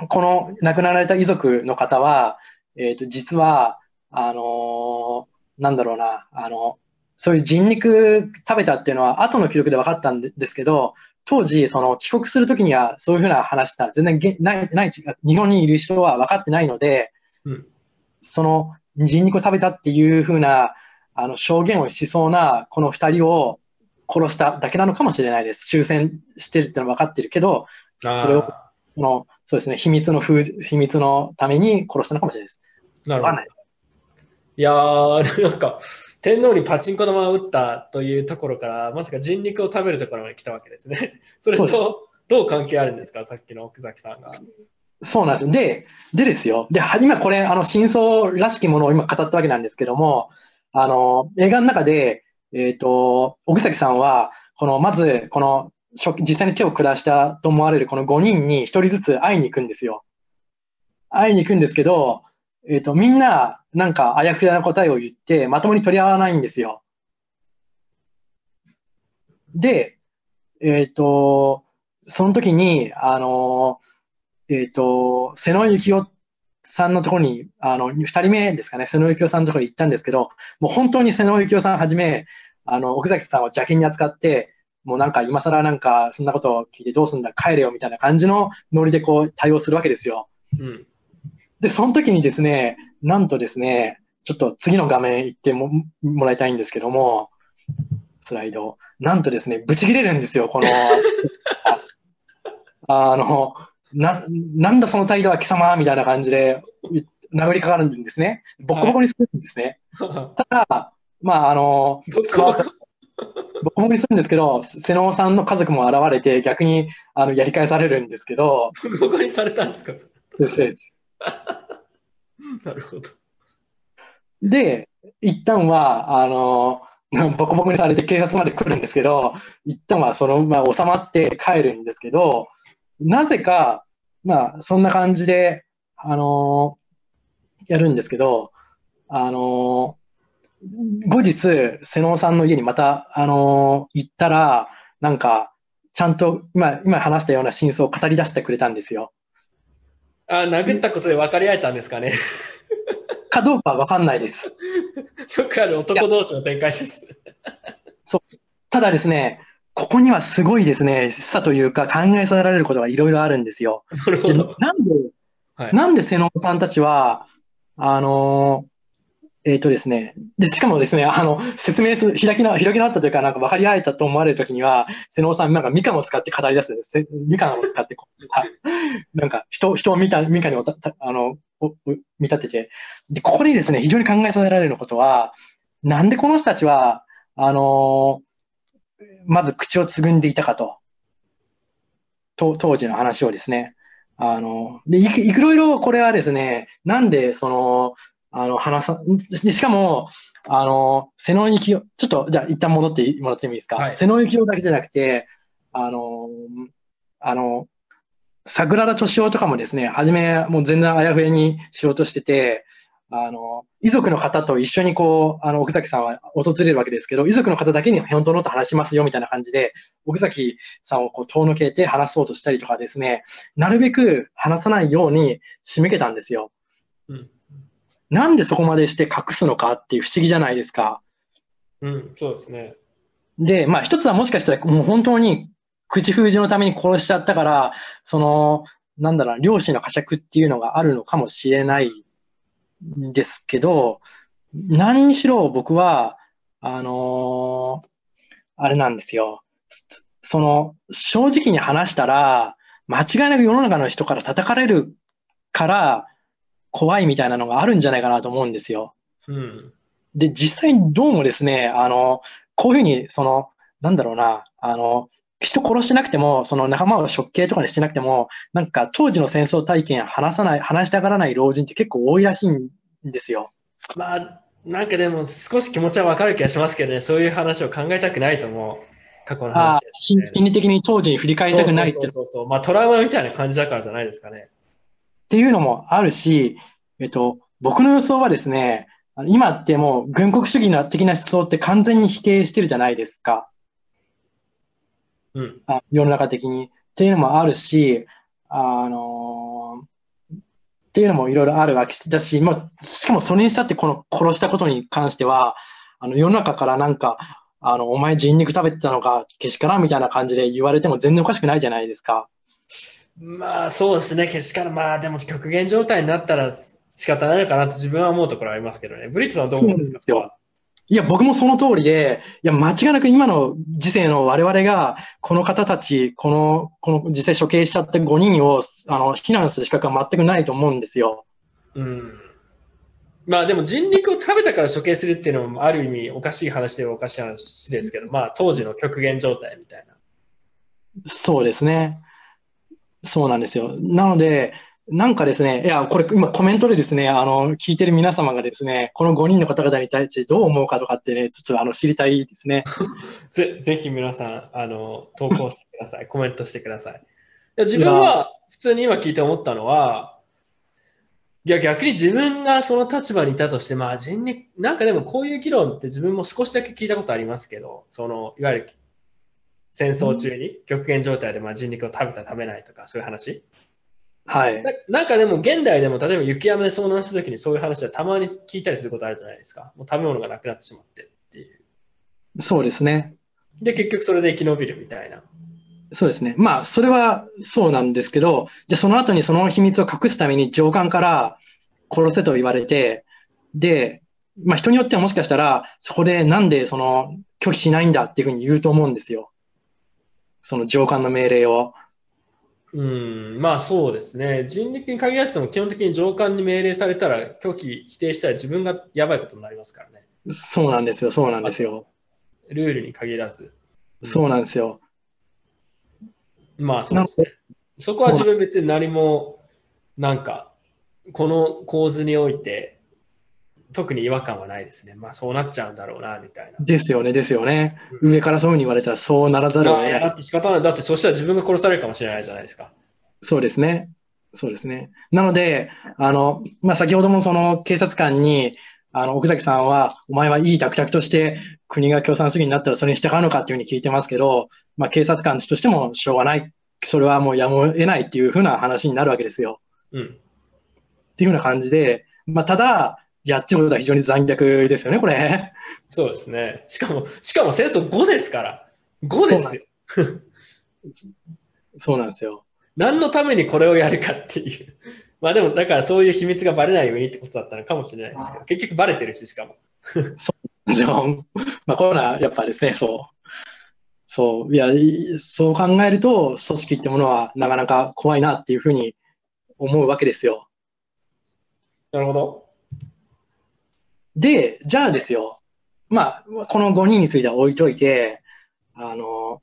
この亡くなられた遺族の方は、えっ、と、実は、あのなんだろうな、あの、そういう人肉食べたっていうのは後の記録で分かったんですけど、当時、その帰国するときにはそういうふうな話が全然ない、ない、日本にいる人は分かってないので、うんその人肉を食べたっていうふうな、あの、証言をしそうな、この二人を殺しただけなのかもしれないです。終戦してるってのは分かってるけど、それをその、そうですね、秘密の封じ、秘密のために殺したのかもしれないです。なるほど分かんないです。いやー、なんか、天皇にパチンコ玉を打ったというところから、まさか人肉を食べるところまで来たわけですね。それと、どう関係あるんですか、さっきの奥崎さんが。そうなんです。で、でですよ。で、は今これ、あの、真相らしきものを今語ったわけなんですけども、あの、映画の中で、えっ、と、奥崎さんは、この、まず、この、初実際に手を下したと思われるこの5人に1人ずつ会いに行くんですよ。会いに行くんですけど、えっ、と、みんな、なんか、あやふやな答えを言って、まともに取り合わないんですよ。で、えっ、と、その時に、あの、えっ、と、瀬野幸男さんのところに、あの、二人目ですかね、瀬野幸男さんのところに行ったんですけど、もう本当に瀬野幸男さんはじめ、あの、奥崎さんを邪険に扱って、もうなんか今更なんかそんなことを聞いてどうすんだ帰れよみたいな感じのノリでこう対応するわけですよ。うん。で、その時にですね、なんとですね、ちょっと次の画面行ってももらいたいんですけども、スライド。なんとですね、ブチ切れるんですよ、この、あの、な、なんだその態度は貴様みたいな感じで殴りかかるんですね。ボコボコにするんですね。はい、ただ、まあ、あの、ボコボコにするんですけど、瀬能さんの家族も現れて逆にあのやり返されるんですけど。ボコボコにされたんですかですです。なるほど。で、一旦は、あの、ボコボコにされて警察まで来るんですけど、一旦はそのまま収まって帰るんですけど、なぜか、まあ、そんな感じで、あのー、やるんですけど、あのー、後日、瀬能さんの家にまた、あのー、行ったら、なんか、ちゃんと今、今話したような真相を語り出してくれたんですよ。あ、殴ったことで分かり合えたんですかね。かどうかは分かんないです。よくある男同士の展開です。そう。ただですね、ここにはすごいですね、さというか考えさせられることがいろいろあるんですよ。なるほど。なんで、はい、なんで瀬能さんたちは、あのー、えっ、ー、とですね、で、しかもですね、あの、説明する、開きな、開き直ったというか、なんか分かり合えたと思われるときには、瀬能さん、なんかミカンを使って語り出すす。ミカを使ってこう、なんか人、人を見た、ミカにあの、見立てて、で、ここにですね、非常に考えさせられることは、なんでこの人たちは、あのー、まず口をつぐんでいたかと。と当時の話をですね。あの、で、いいろいろこれはですね、なんで、その、あの、話さ、しかも、あの、瀬野幸男、ちょっと、じゃあ一旦戻ってもらってもいいですか？はい、瀬野幸男だけじゃなくて、あの、あの、桜田敏夫とかもですね、初めもう全然あやふやにしようとしてて、あの、遺族の方と一緒にこう、あの、奥崎さんは訪れるわけですけど、遺族の方だけに本当のと話しますよみたいな感じで、奥崎さんをこう遠のけて話そうとしたりとかですね、なるべく話さないように締めけたんですよ。うん。なんでそこまでして隠すのかっていう不思議じゃないですか。うん、そうですね。で、まあ一つはもしかしたらもう本当に口封じのために殺しちゃったから、その、なんだろう、漁師の呵責っていうのがあるのかもしれないんですけど、何にしろ僕は、あのー、あれなんですよ。その、正直に話したら、間違いなく世の中の人から叩かれるから怖いみたいなのがあるんじゃないかなと思うんですよ。うん。で、実際にどうもですね、あの、こういうふうに、その、なんだろうな、あの、人殺してなくても、その仲間を処刑とかにしてなくても、なんか当時の戦争体験話さない、話したがらない老人って結構多いらしいんですよ。まあ、なんかでも少し気持ちはわかる気がしますけどね、そういう話を考えたくないと思う。過去の話、ね、心理的に当時に振り返りたくないって。そうそうまあトラウマみたいな感じだからじゃないですかね。っていうのもあるし、えっと、僕の予想はですね、今ってもう軍国主義的な思想って完全に否定してるじゃないですか。うん、あ世の中的に。っていうのもあるし、あのー、っていうのもいろいろあるわけだし、まあ、しかもそれにしたってこの殺したことに関しては、あの世の中からなんか、あの、お前人肉食べてたのか、けしからんみたいな感じで言われても全然おかしくないじゃないですか。まあそうですね、けしから、まあでも極限状態になったら仕方ないのかなと自分は思うところありますけどね。ブリッツはどう思うんですか？いや、僕もその通りで、いや、間違いなく今の時世の我々が、この方たち、この、この実際処刑しちゃって5人を、あの、非難する資格は全くないと思うんですよ。うん。まあでも人肉を食べたから処刑するっていうのもある意味おかしい話ではおかしい話ですけど、まあ当時の極限状態みたいな。そうですね。そうなんですよ。なので、なんかですね、いや、これ今コメントでですね、あの、聞いてる皆様がですね、この5人の方々に対してどう思うかとかってね、ちょっとあの知りたいですね。ぜぜひ皆さん、あの、投稿してください。コメントしてください。いや自分は普通に今聞いて思ったのは、いや、逆に自分がその立場にいたとして、まあ人に、なんかでもこういう議論って自分も少しだけ聞いたことありますけど、その、いわゆる戦争中に極限状態でまあ人肉を食べた食べないとかそういう話？はい。ななんかでも現代でも例えば雪山で遭難した時にそういう話はたまに聞いたりすることあるじゃないですか。もう食べ物がなくなってしまってっていう。そうですね。で、結局それで生き延びるみたいな。そうですね。まあ、それはそうなんですけど、じゃあその後にその秘密を隠すために上官から殺せと言われて、で、まあ人によってはもしかしたら、そこでなんでその拒否しないんだっていうふうに言うと思うんですよ。その上官の命令を。うん、まあそうですね。人力に限らずとも基本的に上官に命令されたら拒否、否定したら自分がやばいことになりますからね。そうなんですよ。そうなんですよ。ルールに限らず。そうなんですよ。まあそうですね。そこは自分別に何も、なんか、この構図において、特に違和感はないですね。まあそうなっちゃうんだろうな、みたいな。ですよね。ですよね。上からそういうふうに言われたらそうならざるを得ない。まあだって仕方ない。だってそしたら自分が殺されるかもしれないじゃないですか。そうですね。そうですね。なので、あの、まあ、先ほどもその警察官に、あの、奥崎さんは、お前はいい託々として国が共産主義になったらそれに従うのかっていうふうに聞いてますけど、まあ、警察官としてもしょうがない。それはもうやむを得ないっていうふうな話になるわけですよ。うん。っていうふうな感じで、まあ、ただ、やってることは非常に残虐ですよね、これ。そうですね。しかも、しかも戦争5ですから。5ですよ。そうなんですよ。何のためにこれをやるかっていう。まあでも、だからそういう秘密がバレないようにってことだったのかもしれないですけど、結局バレてるし、しかも。でも、まあ、これはやっぱですね、そう。そう。いや、いそう考えると、組織ってものはなかなか怖いなっていうふうに思うわけですよ。なるほど。で、じゃあですよ。まあ、この5人については置いといて、あの、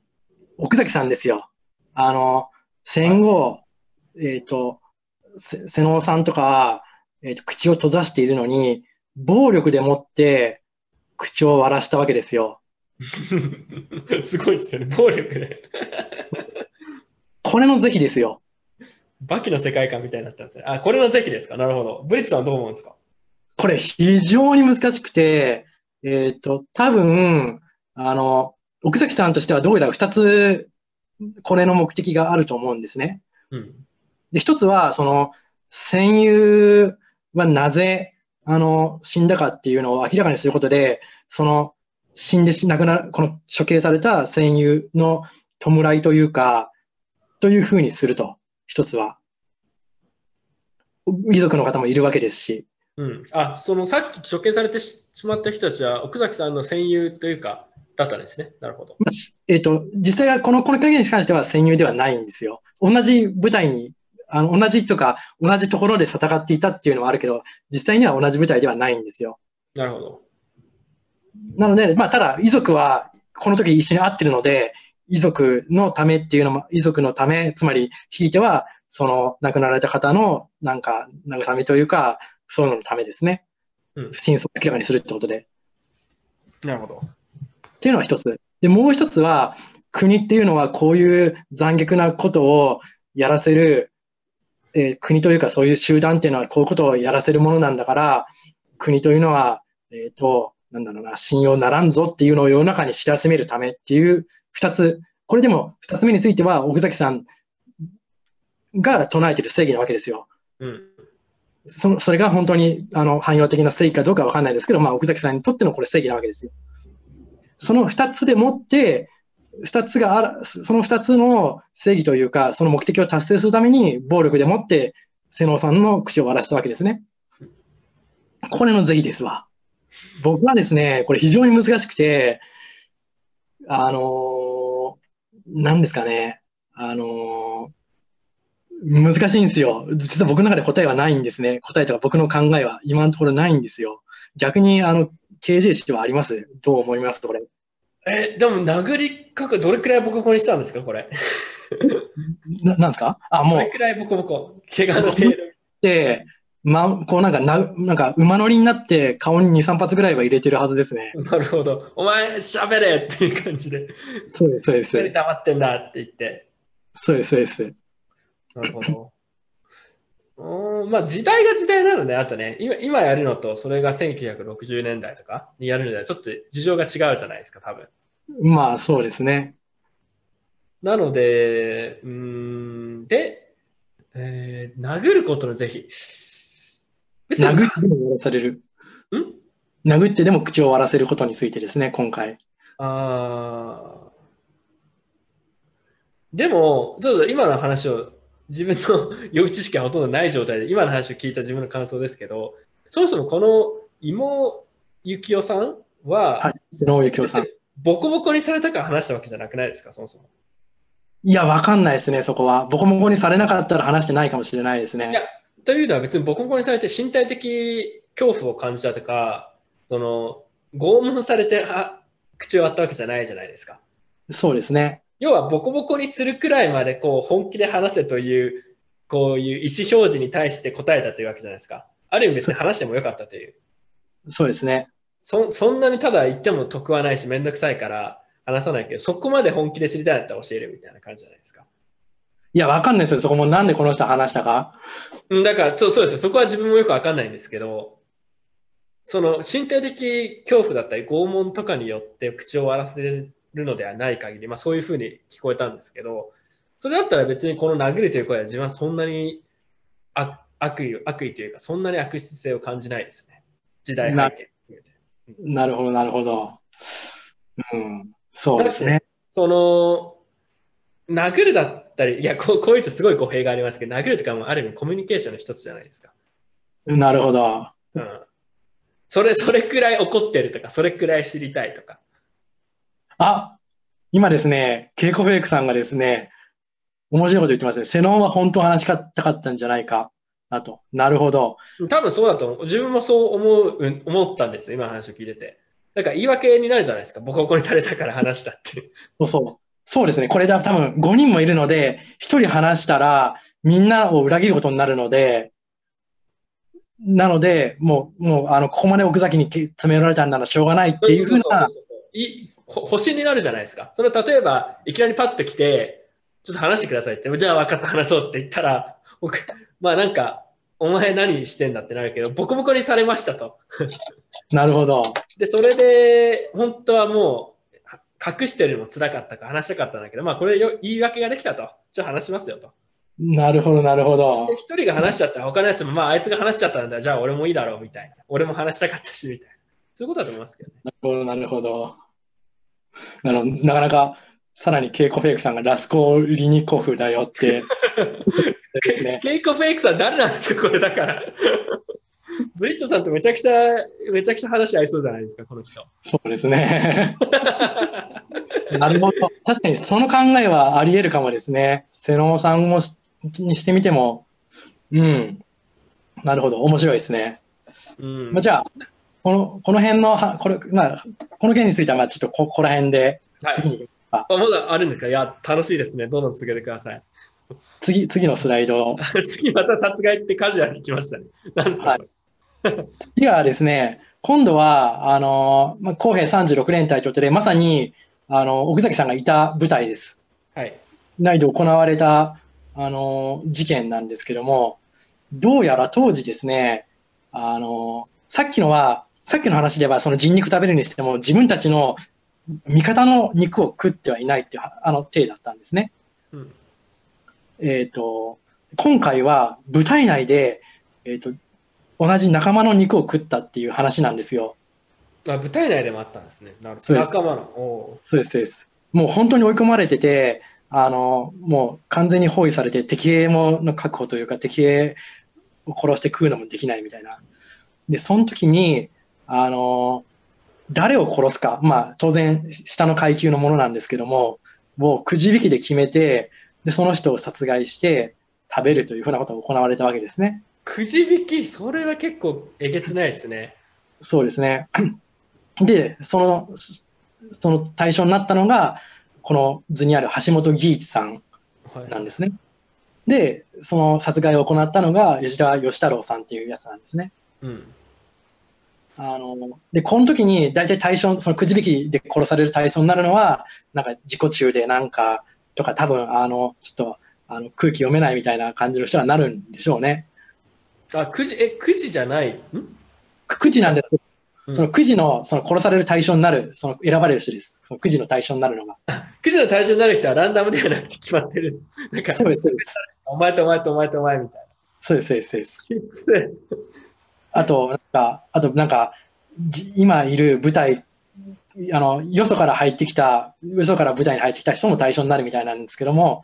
奥崎さんですよ。あの、戦後、えっ、と、せ瀬能さんとか、えっ、と、口を閉ざしているのに、暴力でもって口を割らしたわけですよ。すごいですよね。暴力で。これの是非ですよ。バキの世界観みたいになったんですね。あ、これの是非ですか？なるほど。ブリッツさんはどう思うんですか？これ非常に難しくて、えっ、と、多分、あの、奥崎さんとしてはどうやら2つ、これの目的があると思うんですね。うん。で、一つは、その、戦友はなぜ、あの、死んだかっていうのを明らかにすることで、その、死んでし、亡くなる、この処刑された戦友の弔いというか、というふうにすると、一つは。遺族の方もいるわけですし。うん。あ、そのさっき処刑されてしまった人たちは、奥崎さんの戦友というか、だったんですね。なるほど。まあしえっ、と、実際はこの、この件に関しては戦友ではないんですよ。同じ部隊に、あの、同じとか、同じところで戦っていたっていうのはあるけど、実際には同じ部隊ではないんですよ。なるほど。なので、まあ、ただ、遺族は、この時一緒に会ってるので、遺族のためっていうのも、遺族のため、つまり、ひいては、その、亡くなられた方の、なんか、慰めというか、そういうののためですね。うん真相を明らかにするってことで。なるほど。っていうのは一つ。で、もう一つは、国っていうのはこういう残虐なことをやらせる、えー国というかそういう集団っていうのはこういうことをやらせるものなんだから、国というのは、えっ、と、なんだろうな、信用ならんぞっていうのを世の中に知らしめるためっていう二つ。これでも二つ目については、奥崎さんが唱えている正義なわけですよ。うん。そのそれが本当にあの汎用的な正義かどうかわかんないですけど、まあ、奥崎さんにとってのこれ正義なわけですよ。その二つでもって、二つがあら、その二つの正義というか、その目的を達成するために、暴力でもって、瀬能さんの口を割らしたわけですね。これの是非ですわ。僕はですね、これ非常に難しくて、あのー、なんですかね、あのー難しいんですよ。実は僕の中で答えはないんですね。答えとか僕の考えは今のところないんですよ。逆に、あの、KJ 式はありますどう思いますこれ？え、でも殴りかく、どれくらいボコボコにしたんですかこれ？ななんですか？あ、もうどれ、くらいボコボコ？怪我の程度。で、ま、こうなんかな、なんか馬乗りになって顔に2、3発ぐらいは入れてるはずですね。なるほど。お前、喋れっていう感じで。そうです、そうです。何黙ってんだって言って。そうです、そうです。なるほど。うーんまあ時代が時代なので、あとね、今今やるのと、それが1960年代とかにやるのでは、ちょっと事情が違うじゃないですか、多分。まあ、そうですね。なので、うーん、で、えー殴ることの是非。別に殴ってでも終わらされる。ん？殴ってでも口を割らせることについてですね、今回。あーでも、ちょっと今の話を、自分の予備知識がほとんどない状態で、今の話を聞いた自分の感想ですけど、そもそもこの妹幸代さんは、はい、瀬野幸雄さん。ボコボコにされたから話したわけじゃなくないですか、そもそも。いや、わかんないですね、そこは。ボコボコにされなかったら話してないかもしれないですいやね。というのは別にボコボコにされて身体的恐怖を感じたとか、その拷問されては口を割ったわけじゃないじゃないですか。そうですね。要はボコボコにするくらいまでこう本気で話せというこういう意思表示に対して答えたというわけじゃないですか。ある意味別に話してもよかったという。そうですね。そそんなにただ言っても得はないしめんどくさいから話さないけど、そこまで本気で知りたいんだったら教えるみたいな感じじゃないですか。いや、わかんないですよ。そこもなんでこの人話したか？うんだからそうそうですよ。そこは自分もよくわかんないんですけど、その身体的恐怖だったり拷問とかによって口を割らせるのではない限り、まあそういうふうに聞こえたんですけど、それだったら別にこの殴るという声は自分はそんなに悪悪意を悪意というか、そんなに悪質性を感じないですね。時代背景。なるほど、なるほど。うん。そうですね。その、殴るだったり、いやこう、こういうとすごい語弊がありますけど、殴るとかもある意味コミュニケーションの一つじゃないですか。なるほど。うん。それ、それくらい怒ってるとか、それくらい知りたいとか。あ、今ですね、ケイコフェイクさんがですね、面白いこと言ってますね。セノンは本当は話したかったんじゃないか。だと。なるほど。多分そうだと思う。自分もそう思う、うん思ったんですよ、今の話を聞いてて。だから言い訳になるじゃないですか。ボコボコにされたから話したって。そうそう。そうですね。これだ多分5人もいるので、1人話したらみんなを裏切ることになるので、なので、もう、もう、あの、ここまで奥崎に詰められたんならしょうがないっていうふうなそうそう、そうそう星になるじゃないですか。それ例えば、いきなりパッと来て、ちょっと話してくださいって、じゃあ分かった、話そうって言ったら、僕、まあなんか、お前何してんだってなるけど、ボコボコにされましたと。なるほど。で、それで、本当はもう、は隠してるのも辛かったから話したかったんだけど、まあこれよ言い訳ができたと。じゃあ話しますよと。なるほど、なるほどで、。一人が話しちゃったら他のやつも、まああいつが話しちゃったんだ、じゃあ俺もいいだろうみたいな。俺も話したかったし、みたいな。そういうことだと思いますけどね。なるほど、なるほど。あの、なかなか、さらにケイコフェイクさんがラスコーリニコフだよって。ね、ケイコ・フェイクさん誰なんですか、これだから。ブリットさんとめちゃくちゃ、めちゃくちゃ話合いそうじゃないですか、この人。そうですね。なるほど。確かにその考えはあり得るかもですね。瀬野さんもしにしてみても、うん。なるほど。面白いですね。うんまあ、じゃあ、この、この辺のは、これ、まあ、この件については、まあ、ちょっとこ、ここら辺で、はい次に、あまだあるんですか？いや、楽しいですね。どんどん続けてください。次、次のスライド。次また殺害ってカジュアルに来ましたね。なんですか、はい次はですね、今度は、あの、まあ、公平36連隊ということで、まさに、あの、奥崎さんがいた舞台です。はい。内で行われた、あの、事件なんですけども、どうやら当時ですね、あの、さっきのは、さっきの話では、その人肉食べるにしても、自分たちの味方の肉を食ってはいないっていう、あの、体だったんですね。うんえっ、と、今回は舞台内で、えっ、と、同じ仲間の肉を食ったっていう話なんですよ。あ舞台内でもあったんですね。なるほど。仲間の。おそうです、そうです。もう本当に追い込まれてて、あの、もう完全に包囲されて、敵兵もの確保というか、敵兵を殺して食うのもできないみたいな。で、その時に、あの、誰を殺すか、まあ、当然、下の階級のものなんですけども、もうくじ引きで決めて、で、その人を殺害して食べるというふうなことが行われたわけですね。くじ引き、それは結構えげつないですね。そうですね。で、その、その対象になったのが、この図にある橋本義一さんはいなんですね。で、その殺害を行ったのが吉田義太郎さんっていうやつなんですね。うん。あの、で、この時に大体対象、そのくじ引きで殺される対象になるのは、なんか自己中でなんか、とか多分、あの、ちょっと、あの空気読めないみたいな感じの人はなるんでしょうね。あ、くじ、え、くじじゃない？ん？くくじなんですけどそのくじの、その殺される対象になる、その選ばれる人です。そのくじの対象になるのが。くじの対象になる人はランダムではなくて決まってる。なんかそうです、そうです。お前とお前とお前とお前みたいな。そうです、そうです、そうです。あと、なんか、あと、なんか、じ今いる舞台、あの、よそから入ってきた、よそから舞台に入ってきた人も対象になるみたいなんですけども、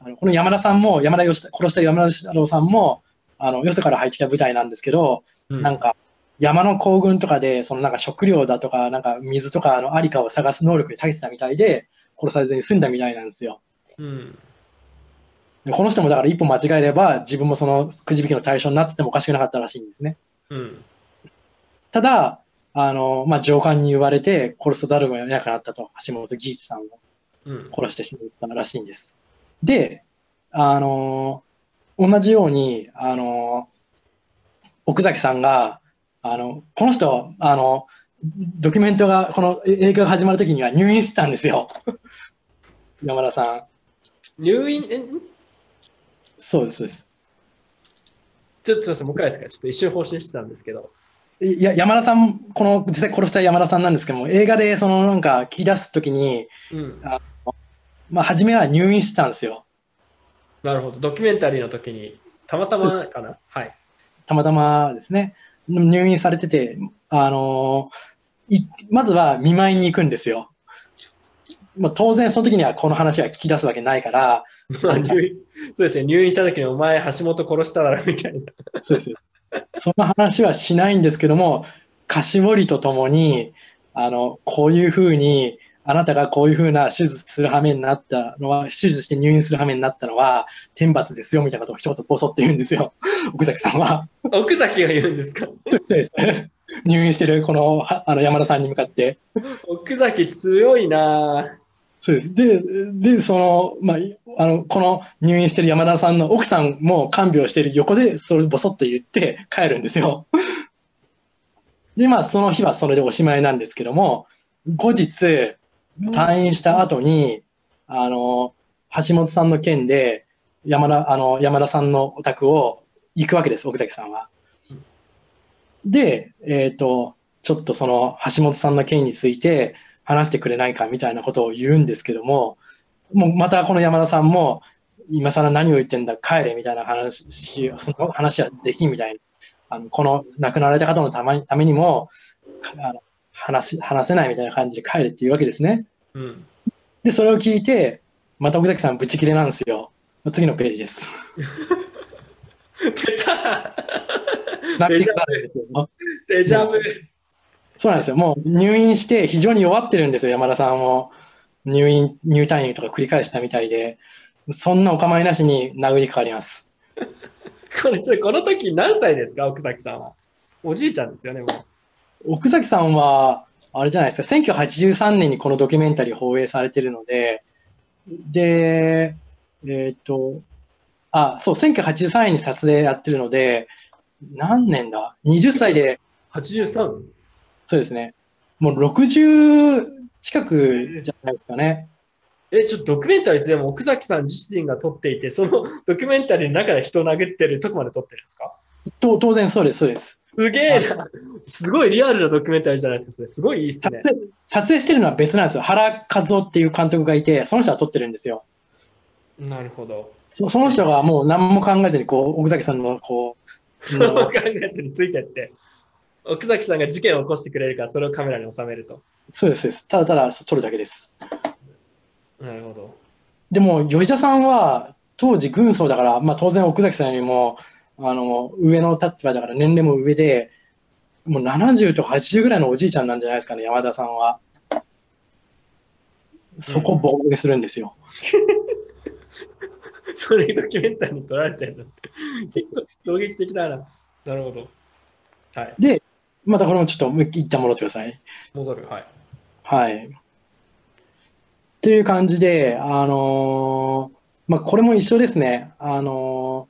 あのこの山田さんも、山田義殺した山田義太郎さんも、あの、よそから入ってきた舞台なんですけど、うんなんか、山の行軍とかで、そのなんか食料だとか、なんか水とかのありかを探す能力に長けてたみたいで、殺されずに済んだみたいなんですよ。うんでこの人もだから一歩間違えれば、自分もそのくじ引きの対象になっててもおかしくなかったらしいんですね。うんただ、あの、まあ、上官に言われて殺さざるを得なくなったと、橋本義一さんをうん殺してしまったらしいんです。で、あの、同じように、あの、奥崎さんが、あの、この人、あの、ドキュメントが、この映画が始まるときには入院してたんですよ。山田さん。入院、え？そうです、そうです。ちょっとすみません、もう一回ですか？ちょっと一瞬放心してたんですけど。いや、山田さん、この実際殺した山田さんなんですけども、映画でそのなんか聞き出すときに、うん。まあ、初めは入院してたんですよ。なるほど。ドキュメンタリーの時に、たまたまかな？はい。たまたまですね。入院されてて、あのいまずは見舞いに行くんですよ。まあ、当然その時にはこの話は聞き出すわけないから、まあ入院そうですね、入院した時にお前橋本殺しただろみたいな。そうです。その話はしないんですけども、菓子折りとともに、あの、こういうふうに、あなたがこういうふうな手術する羽目になったのは、手術して入院する羽目になったのは、天罰ですよ、みたいなことを一言ボソって言うんですよ。奥崎さんは。奥崎が言うんですか？そうです入院してるこのはあの山田さんに向かって。奥崎強いなそうです。で、で、その、まあ、あの、この入院してる山田さんの奥さんも看病してる横で、それボソッと言って帰るんですよ。で、まあ、その日はそれでおしまいなんですけども、後日、退院した後に、あの、橋本さんの件で、山田、あの、山田さんのお宅を行くわけです、奥崎さんは。で、えっ、と、ちょっとその橋本さんの件について話してくれないかみたいなことを言うんですけども、もうまたこの山田さんも、今更何を言ってんだ、帰れみたいな話、その話はできんみたいな。あのこの亡くなられた方のためためにも、かあの話し話せないみたいな感じで帰れっていうわけですね。うん。で、それを聞いて、また奥崎さんブチ切れなんですよ。次のページです。出たデジャブ。そうなんですよ。もう入院して非常に弱ってるんですよ、山田さんも。入院、入退院とか繰り返したみたいで。そんなお構いなしに殴りかかります。これちょっとこの時何歳ですか？奥崎さんは。おじいちゃんですよね、もう。奥崎さんは、あれじゃないですか、1983年にこのドキュメンタリー放映されてるので、で、えっ、と、あ、そう、1983年に撮影やってるので、何年だ ?20 歳で、83? そうですね。もう60近くじゃないですかね。え、ちょっとドキュメンタリーってでも奥崎さん自身が撮っていて、その ドキュメンタリーの中で人を殴ってるとこまで撮ってるんですか？と当然そうです、そうです。すげえな。すごいリアルなドキュメンタリーじゃないですか。それすごいいいっすね。撮影撮影してるのは別なんですよ。原和夫っていう監督がいて、その人は撮ってるんですよ。なるほど。そその人がもう何も考えずに、こう、奥崎さんの、こう、考えずについてって、奥崎さんが事件を起こしてくれるから、それをカメラに収めると。そうです。ただただ撮るだけです。なるほど。でも、吉田さんは、当時軍曹だから、まあ当然奥崎さんよりも、あの、上の立場だから年齢も上で、もう70とか80ぐらいのおじいちゃんなんじゃないですかね、山田さんは。そこをボコボするんですよ。それドキュメンタリーに撮られてるの。結構衝撃的だな。なるほど。はい。で、またこれもちょっともう一旦戻ってください。戻る。はい。はい。っていう感じで、あのーまあ、これも一緒ですね。あの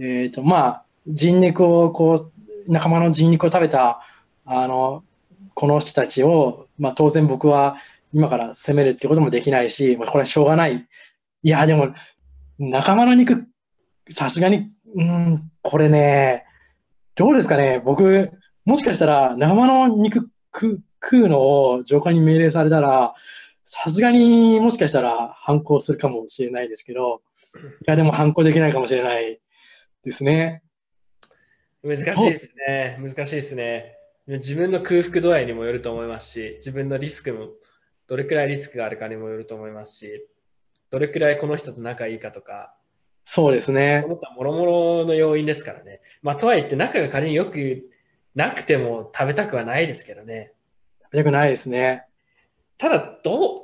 ーえっ、と、まあ、人肉を、こう、仲間の人肉を食べた、あの、この人たちを、まあ、当然僕は今から責めるってこともできないし、まあ、これはしょうがない。いや、でも、仲間の肉、さすがに、うん、これね、どうですかね。僕、もしかしたら生の肉食食うのを上官に命令されたら、さすがにもしかしたら反抗するかもしれないですけど、いや、でも反抗できないかもしれないですね。難しいですね。難しいですね。自分の空腹度合いにもよると思いますし、自分のリスクも、どれくらいリスクがあるかにもよると思いますし、どれくらいこの人と仲いいかとか、そうですね。その他もろもろの要因ですからね。まあ、とはいって仲が仮によくなくても食べたくはないですけどね。食べたくないですね。ただ、ど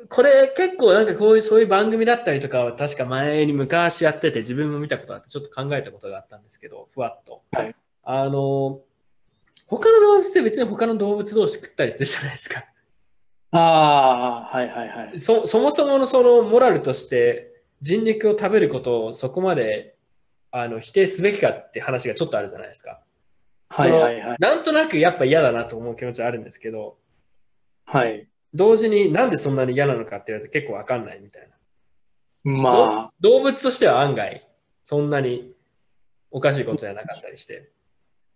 う、これ結構なんかこういう、そういう番組だったりとかは確か前に昔やってて自分も見たことあってちょっと考えたことがあったんですけど、ふわっと。はい、あの、他の動物って別に他の動物同士食ったりするじゃないですか。ああ、はいはいはい。そそもそものそのモラルとして人肉を食べることをそこまであの否定すべきかって話がちょっとあるじゃないですか。はいはいはい。なんとなくやっぱ嫌だなと思う気持ちはあるんですけど、はい。同時になんでそんなに嫌なのかって言われて結構わかんないみたいな。まあ。動物としては案外、そんなにおかしいことじゃなかったりして。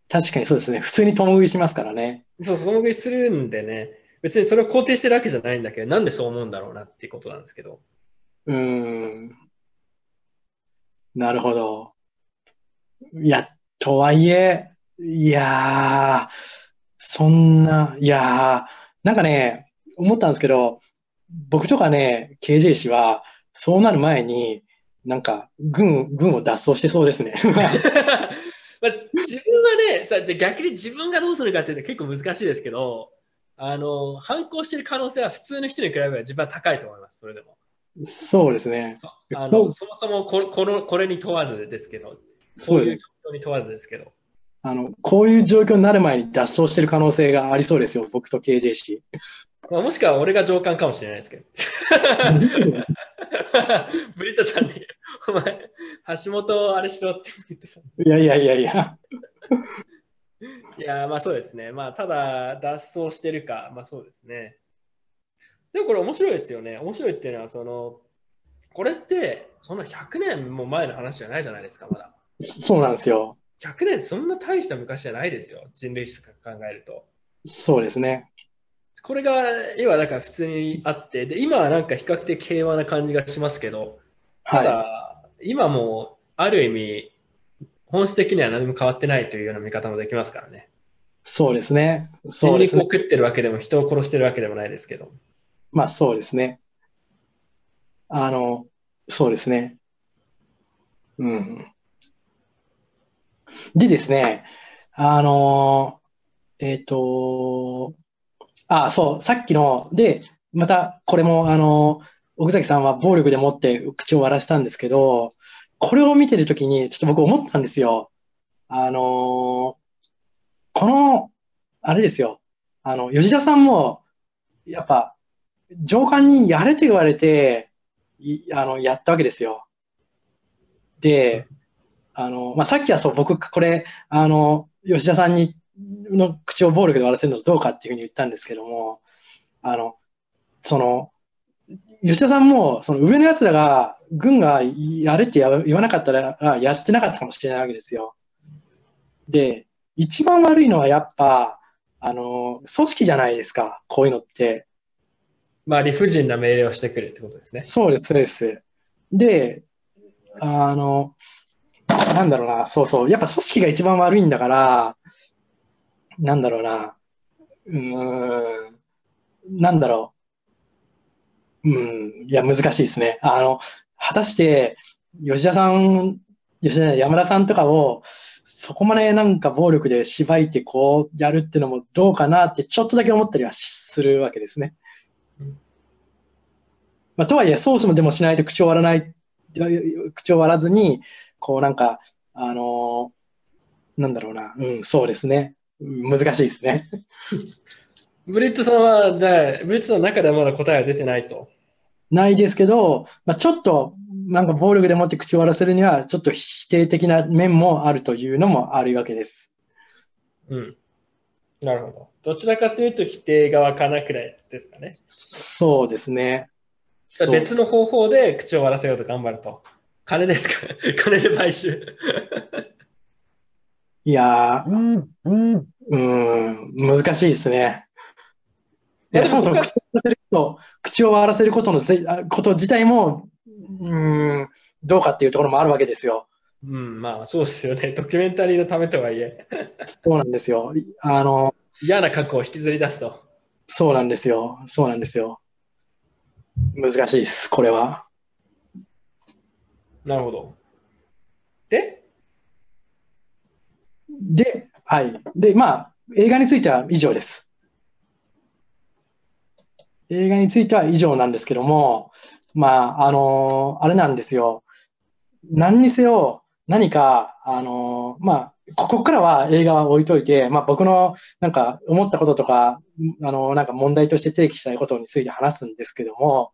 確かにそうですね。普通に共食いしますからね。そう、共食いするんでね。別にそれを肯定してるわけじゃないんだけど、なんでそう思うんだろうなっていうことなんですけど。うーん。なるほど。いや、とはいえ、いやー、そんな、いやー、なんかね、思ったんですけど、僕とかね、KJ 氏は、そうなる前に、なんか、軍、軍を脱走してそうですね。まあ、自分はね、さじゃ逆に自分がどうするかっていうと結構難しいですけど、あの、反抗してる可能性は普通の人に比べれば自分は高いと思います、それでも。そうですね。そあのそもそもここのこれに問わずですけど、そういう状況に問わずですけど。あの、こういう状況になる前に脱走してる可能性がありそうですよ、僕と KJ 氏。まあ、もしくは俺が上官かもしれないですけど。ブリットさんに、お前、橋本あれしろってブリットさん。いやいやいやいや。いや、まあそうですね。まあただ脱走してるか、まあそうですね。でもこれ面白いですよね。面白いっていうのは、その、これって、そんな100年も前の話じゃないじゃないですか、まだ。そうなんですよ。100年そんな大した昔じゃないですよ、人類史とか考えると。そうですね。これが今だから普通にあって、で今はなんか比較的平和な感じがしますけど、ただ、はい、今もある意味、本質的には何も変わってないというような見方もできますからね。そうですね。人肉を食ってるわけでも、人を殺してるわけでもないですけど。まあそうですね。あの、そうですね。うん。でですね、あの、えっ、ー、と、あ、そう、さっきの、で、また、これも、あの、奥崎さんは暴力でもって口を割らせたんですけど、これを見てるときに、ちょっと僕思ったんですよ。あの、この、あれですよ。あの、吉田さんも、やっぱ、上官にやれと言われて、あの、やったわけですよ。で、あの、まあ、さっきはそう、僕、これ、あの、吉田さんに、の口を暴力で割らせるのどうかっていうふうに言ったんですけども、あの、その、吉田さんも、その上の奴らが、軍がやれって言わなかったら、やってなかったかもしれないわけですよ。で、一番悪いのはやっぱ、あの、組織じゃないですか、こういうのって。まあ、理不尽な命令をしてくるってことですね。そうです、そうです。で、あの、なんだろうな、そうそう、やっぱ組織が一番悪いんだから、なんだろうな、うん、なんだろう、うん、いや、難しいですね。あの、果たして、吉田さん、吉田山田さんとかを、そこまでなんか暴力で縛いてこうやるっていうのもどうかなってちょっとだけ思ったりはするわけですね。まあ、とはいえ、ソースもでもしないと口を割らない、口を割らずに、こうなんか、あのー、なんだろうな、うん、そうですね。難しいですね。ブリットさんは、じゃあ、ブリットさんの中ではまだ答えは出てないと？ないですけど、まあ、ちょっと、なんか暴力でもって口を割らせるには、ちょっと否定的な面もあるというのもあるわけです。うん。なるほど。どちらかというと否定側かなくらいですかね。そうですね。別の方法で口を割らせようと頑張ると。金ですか？金で買収いやー、うん、うん、うん、難しいですね。いそもそも口を割らせること、口を割らせることのこと自体も、うん、どうかっていうところもあるわけですよ。うん、まあそうですよね。ドキュメンタリーのためとはいえ、そうなんですよ。あの、嫌な過去を引きずり出すと。そうなんですよ。そうなんですよ。難しいです、これは。なるほど。で、で、はい。で、まあ、映画については以上です。映画については以上なんですけども、まあ、あのあれなんですよ。何にせよ、何か、あのまあ、ここからは映画は置いといて、まあ、僕のなんか思ったこととか、あの、なんか問題として提起したいことについて話すんですけども、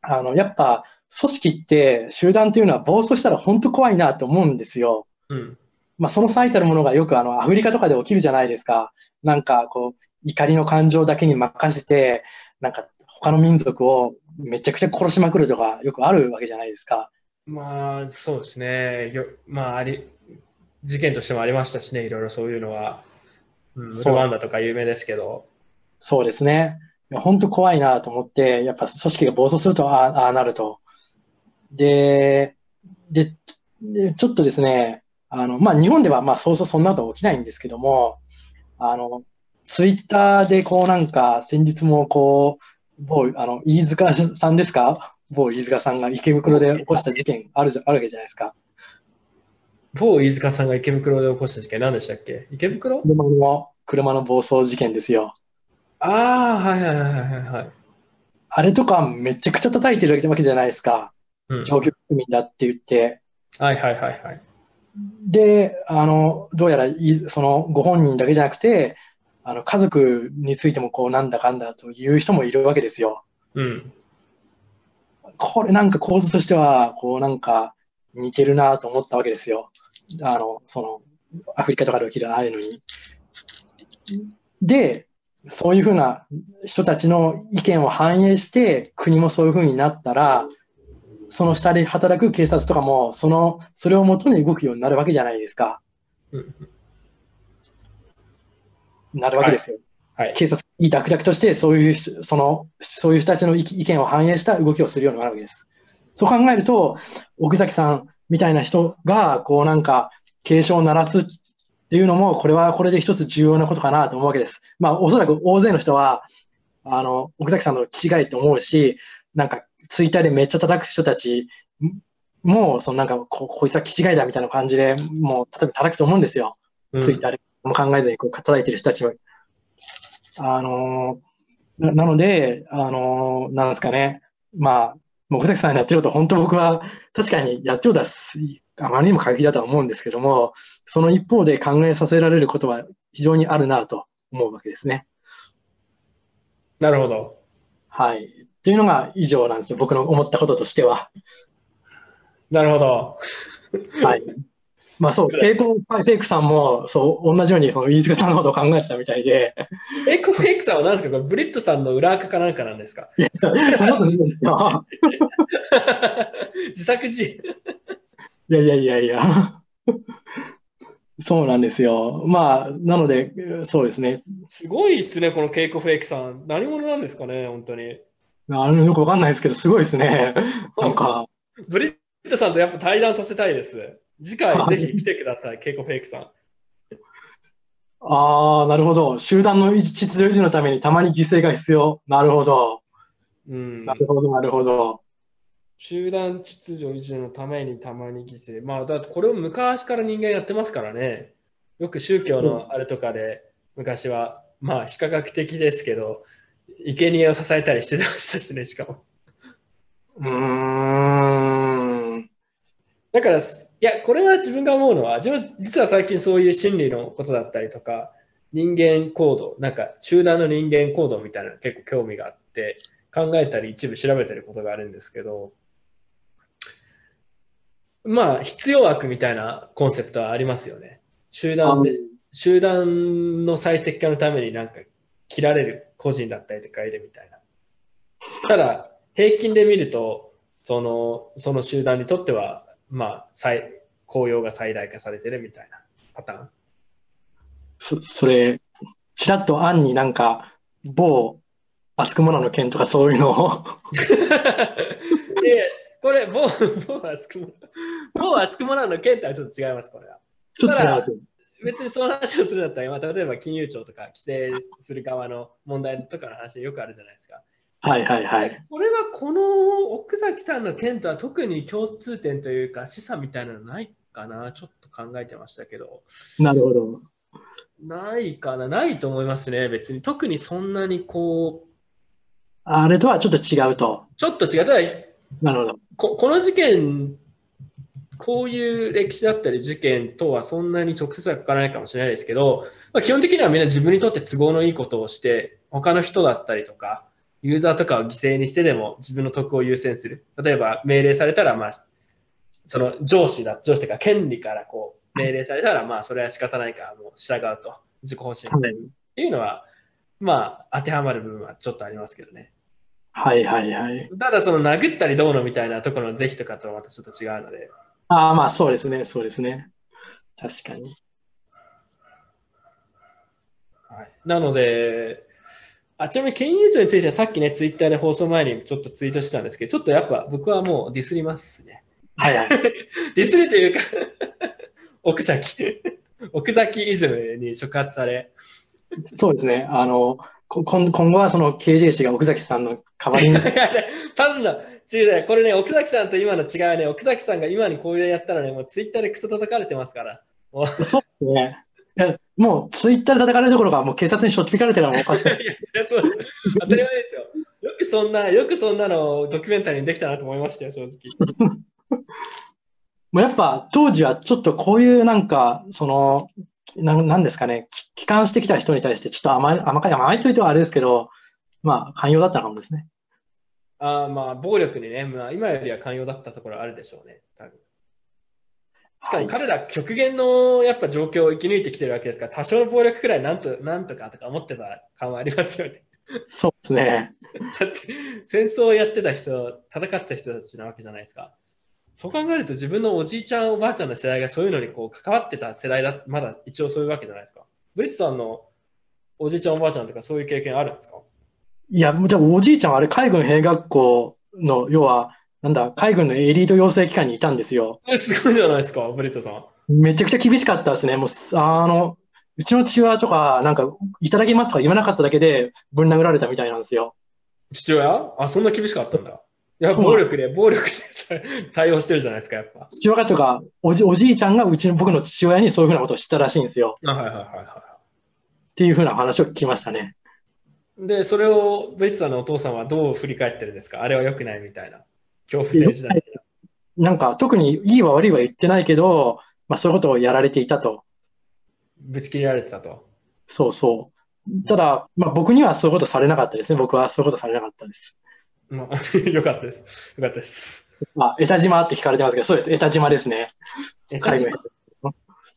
あの、やっぱ、組織って、集団っていうのは暴走したら本当怖いなと思うんですよ。うん。まあ、その最たるものがよくあのアフリカとかで起きるじゃないですか。なんかこう、怒りの感情だけに任せて、なんか他の民族をめちゃくちゃ殺しまくるとかよくあるわけじゃないですか。まあそうですね。よまああり、事件としてもありましたしね、いろいろそういうのは。うん、そうルワンダとか有名ですけど。そうですね。本当怖いなと思って、やっぱ組織が暴走するとああなると。で、で、でちょっとですね、あの、まあ、日本ではまあそうそうそんなことは起きないんですけども、あの、ツイッターでこうなんか先日もこう、某、あの、飯塚さんですか？某飯塚さんが池袋で起こした事件あるじゃ、あるわけじゃないですか。某飯塚さんが池袋で起こした事件何でしたっけ？池袋？車の、車の暴走事件ですよ。ああ、はいはいはいはいはい。あれとかめちゃくちゃ叩いてるわけじゃないですか。うん、上級国民だって言って。はいはいはいはい。で、あの、どうやらい、その、ご本人だけじゃなくて、あの、家族についても、こう、なんだかんだという人もいるわけですよ。うん。これなんか構図としては、こう、なんか、似てるなと思ったわけですよ。あの、その、アフリカとかで起きるああいうのに。で、そういうふうな人たちの意見を反映して、国もそういうふうになったら、その下で働く警察とかも、その、それをもとに動くようになるわけじゃないですか。うんなるわけですよ。はい。警察、いいダクダクとして、そういう人、その、そういう人たちの意意見を反映した動きをするようになるわけです。そう考えると、奥崎さんみたいな人が、こうなんか、警鐘を鳴らすっていうのも、これはこれで一つ重要なことかなと思うわけです。まあ、おそらく大勢の人は、あの、奥崎さんの違いと思うし、なんか、ツイッターでめっちゃ叩く人たちも、そのなんかこ、こいつは気違いだみたいな感じで、もう、例えば叩くと思うんですよ。うんツイッターでも考えずにこう叩いてる人たちは。あのーななので、あのーなんですかね。まあ、奥崎さんのやってること、本当僕は確かにやってることはすあまりにも過激だとは思うんですけども、その一方で考えさせられることは非常にあるなと思うわけですね。なるほど。はい。というのが以上なんですよ。僕の思ったこととしては。なるほど。はい。まあそう、傾向フェイクさんも、そう、同じように、その、飯塚さんのことを考えてたみたいで、エコフェイクさんは何ですか？これブリットさんの裏垢かなんかなんですか？いや、そそんなことないんですよ。自作自演。いやいやいやいや。そうなんですよ。まあ、なので、そうですね。すごいですね、このケイコフェイクさん。何者なんですかね、本当に。あのよくわかんないですけど、すごいですね。なんか、ブリットさんとやっぱ対談させたいです。次回ぜひ来てください、ケイコフェイクさん。ああ、なるほど。集団の秩序維持のためにたまに犠牲が必要。なるほど。うんな、るほど、なるほど。集団秩序維持のためにたまに犠牲。まあ、だってこれを昔から人間やってますからね。よく宗教のあれとかで昔は、まあ、非科学的ですけど、生贄を支えたりしてましたしね、しかも。うーん。だから、いや、これは自分が思うのは、自分実は最近そういう心理のことだったりとか、人間行動、なんか集団の人間行動みたいなの結構興味があって、考えたり一部調べてることがあるんですけど、まあ、必要悪みたいなコンセプトはありますよね。集団で、集団の最適化のためになんか切られる個人だったりとかいるみたいな。ただ、平均で見ると、その、その集団にとっては、まあ、最、効用が最大化されてるみたいなパターン。そそれ、ちらっと案になんか、某アスクモナの件とかそういうのをで、これ、某、某アスクモナ、某アスクモナの件とはちょっと違います、これは。ちょっと違います。別にその話をするんだったら、まあ、例えば金融庁とか規制する側の問題とかの話よくあるじゃないですか。はいはいはい。これはこの奥崎さんの件とは特に共通点というか示唆みたいなのないかな？ちょっと考えてましたけど。なるほど。ないかな？ないと思いますね、別に。特にそんなにこう。あれとはちょっと違うと。ちょっと違う。ただなるほど。ここの事件、こういう歴史だったり事件とはそんなに直接は関わらないかもしれないですけど、まあ、基本的にはみんな自分にとって都合のいいことをして、他の人だったりとか、ユーザーとかを犠牲にしてでも自分の得を優先する。例えば命令されたら、まあ、その上司だ、上司というか権利からこう命令されたら、まあそれは仕方ないからもう従うと。自己方針はいっていうのは、まあ当てはまる部分はちょっとありますけどね。はいはいはい。ただその殴ったりどうのみたいなところの是非とかとはまたちょっと違うので。ああ、まあそうですね、そうですね。確かに。はい、なので、あちなみに県有庁についてはさっきね、ツイッターで放送前にちょっとツイートしたんですけど、ちょっとやっぱ僕はもうディスりますね。はいはい。ディスるというか 奥崎、奥崎イズムに触発され、そうですね。あの、こ今今後はその KJ 氏が奥崎さんの代わりに、パンダ、違うね、これね、奥崎さんと今の違いはね、奥崎さんが今にこういうやったらね、もうツイッターでクソ叩かれてますから。もうそうね。もうツイッターで叩かれるところがもう警察にしょっつかれてるのはおかしくない。いや、そうです。当たり前ですよ。よくそんな、よくそんなのドキュメンタリーにできたなと思いましたよ、正直。もうやっぱ当時はちょっとこういうなんか、その、なんなんですかね、き帰還してきた人に対してちょっと甘い、甘い、甘いと言ってはあれですけど、まあ寛容だったのかもですね。あーまあ、暴力にね、まあ、今よりは寛容だったところあるでしょうね。多分しかはい。も彼ら極限のやっぱ状況を生き抜いてきてるわけですから、多少の暴力くらいなんとなんとかとか思ってた感はありますよね。そうですね。だって戦争をやってた人、戦ってた人たちなわけじゃないですか。そう考えると自分のおじいちゃん、おばあちゃんの世代がそういうのにこう関わってた世代だ、まだ一応そういうわけじゃないですか。ブリッツさんのおじいちゃん、おばあちゃんとかそういう経験あるんですか？いや、もうじゃあおじいちゃんはあれ海軍兵学校の、要は、なんだ、海軍のエリート養成機関にいたんですよ。えすごいじゃないですか、ブリットさん。めちゃくちゃ厳しかったですね。もう、あの、うちの父親とか、なんか、いただきますとか言わなかっただけで、ぶん殴られたみたいなんですよ。父親？あ、そんな厳しかったんだ。いや、暴力で、暴力で 対応してるじゃないですか、やっぱ。父親とか、おじ、おじいちゃんがうちの僕の父親にそういうふうなことをしたらしいんですよ。あはいはいはいはっていうふうな話を聞きましたね。い。で、それをブリッツさんのお父さんはどう振り返ってるんですか？あれは良くないみたいな。恐怖政治だみたいな。なんか、特にいいは悪いは言ってないけど、まあそういうことをやられていたと。ぶち切られてたと。そうそう。ただ、まあ僕にはそういうことされなかったですね。僕はそういうことされなかったです。まあ、よかったです。よかったです。まあ、江田島って聞かれてますけど、そうです。江田島ですね。え、海軍。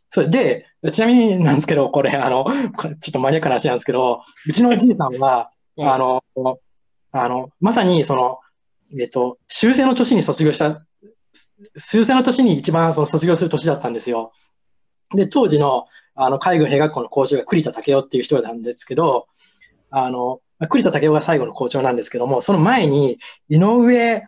そうで、ちなみになんですけど、これ、あの、これちょっとマニアックな話なんですけど、うちのおじいさんは、あの、あの、まさに、その、えっと、修正の年に卒業した、修正の年に一番その卒業する年だったんですよ。で、当時の、あの、海軍兵学校の校長が栗田武雄っていう人なんですけど、あの、栗田武雄が最後の校長なんですけども、その前に、井上、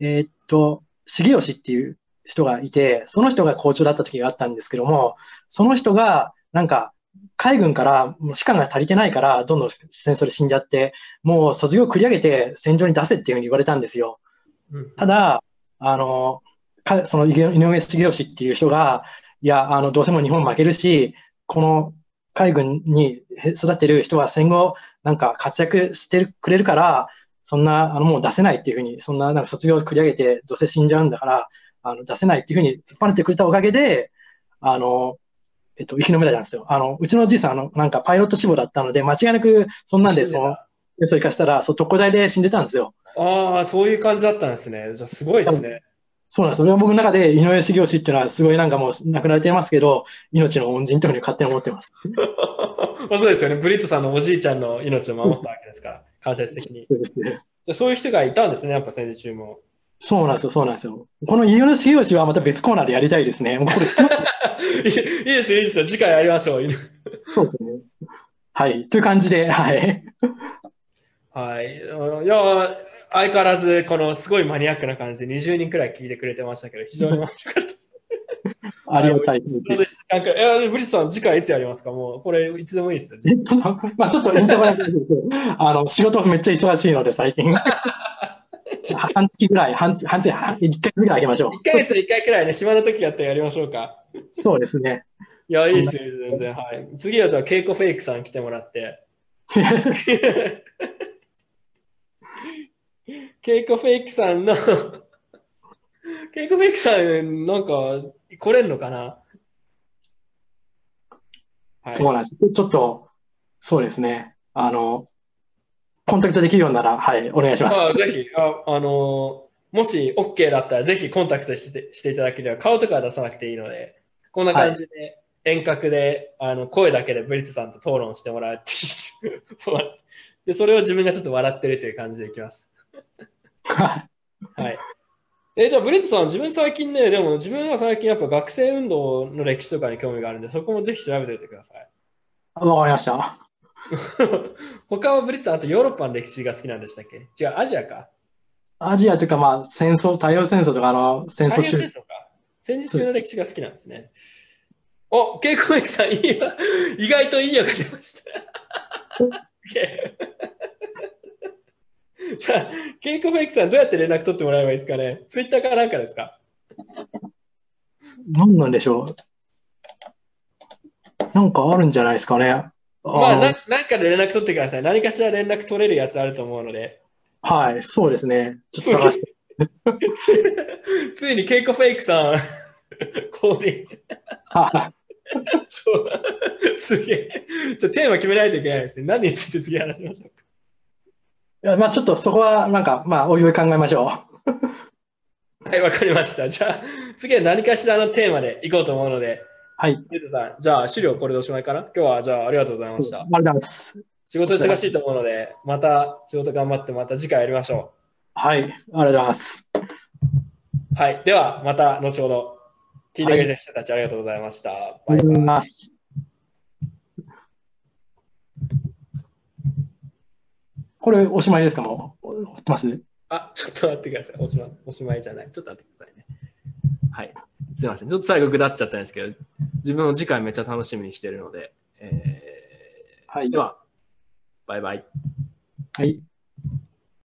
えーっと、重吉っていう人がいて、その人が校長だった時があったんですけども、その人が、なんか、海軍からもう士官が足りてないから、どんどん戦争で死んじゃって、もう卒業を繰り上げて戦場に出せっていうふうに言われたんですよ。うんただ、あの、かその井上重吉っていう人が、いや、あの、どうせもう日本負けるし、この海軍に育てる人は戦後、なんか活躍してくれるから、そんな、あの、もう出せないっていうふうに、そんな、なんか卒業を繰り上げて、どうせ死んじゃうんだから、あの、出せないっていうふうに突っ張ねてくれたおかげで、あの、えっと、生き延びられたんですよ。あの、うちのおじいさん、あの、なんかパイロット志望だったので、間違いなく、そんなんで、その、そう生かしたら、そう、特攻隊で死んでたんですよ。ああ、そういう感じだったんですね。じゃあ、すごいですね。そうなんです。僕の中で、井上重吉っていうのは、すごいなんかもう亡くなれてますけど、命の恩人というふうに勝手に思ってます。まあそうですよね。ブリットさんのおじいちゃんの命を守ったわけですから、間接的に。じそうですね。そういう人がいたんですね、やっぱ戦時中も。そうなんですよ、そうなんですよ。この井上重吉はまた別コーナーでやりたいですね。もうこれ いいですよ、いいですよ。次回やりましょう。そうですね。はい。という感じで、はい。はい。いや、相変わらず、このすごいマニアックな感じで20人くらい聞いてくれてましたけど、非常に面白かったです。ありがたいです。なんか、いや、ブリスさん、次回いつやりますか？もう、これ、いつでもいいですよ。えっと、まあちょっと あの、仕事めっちゃ忙しいので、最近。半月ぐらい、半月、半月、半1ヶ月ぐらいあげましょう。1ヶ月に1回くらいね、暇な時やったらやりましょうか。そうですね。いや、いいですよ、全然。はい。次はじゃあ、ケイコフェイクさん来てもらって。ケイコフェイクさんのケイコフェイクさん、なんか、来れんのかな？はい。そうなんです。ちょっと、そうですね。あの、コンタクトできるようなら、はい、お願いします。あぜひあ、あのもし OK だったら、ぜひコンタクトしてしていただければ、顔とかは出さなくていいので、こんな感じで、遠隔であの声だけでブリットさんと討論してもらうって いうで、それを自分がちょっと笑ってるという感じでいきます。はい。えじゃあ、ブリットさん、自分最近ね、でも自分は最近やっぱ学生運動の歴史とかに興味があるんで、そこもぜひ調べておいてください。わかりました。他はブリットさん、あとヨーロッパの歴史が好きなんでしたっけ？違う、アジアか。アジアというか、まあ、戦争、太陽戦争とか、あの、戦争中戦争か。戦時中の歴史が好きなんですね。お、ケイコメイクさん、いいよ意外といいよが出ました。じゃあ、ケイコメイクさん、どうやって連絡取ってもらえばいいですかね？ツイッターかなんかですか？何なんでしょう？なんかあるんじゃないですかね？あまあのな、なんかで連絡取ってください。何かしら連絡取れるやつあると思うので。はい、そうですね。ちょっと探して。ついに ケイコフェイクさん、降臨。すげえ。ちょテーマ決めないといけないですね。何について次話しましょうか。いやまあ、ちょっとそこは、なんか、まあ、おいおい考えましょ はい、わかりました。じゃあ、次は何かしらのテーマでいこうと思うので、う。はい。ゆうとさん、じゃあ資料これでおしまいかな？今日はじゃあありがとうございましたあり。がとうございます。仕事忙しいと思うので、また仕事頑張ってまた次回やりましょはい、ありがとうございます。う。はい、ではまた後ほど。聞いてくれた人たちありがとうございました。バイありがとうございます。これ、おしまいですか？もう、ますあ、ちょっと待ってください。おしまいおしまいじゃない。ちょっと待ってくださいね。はい。すいません。ちょっと最後ぐだっちゃったんですけど、自分も次回めっちゃ楽しみにしてるので、えはいー、では、バイバイ。はい。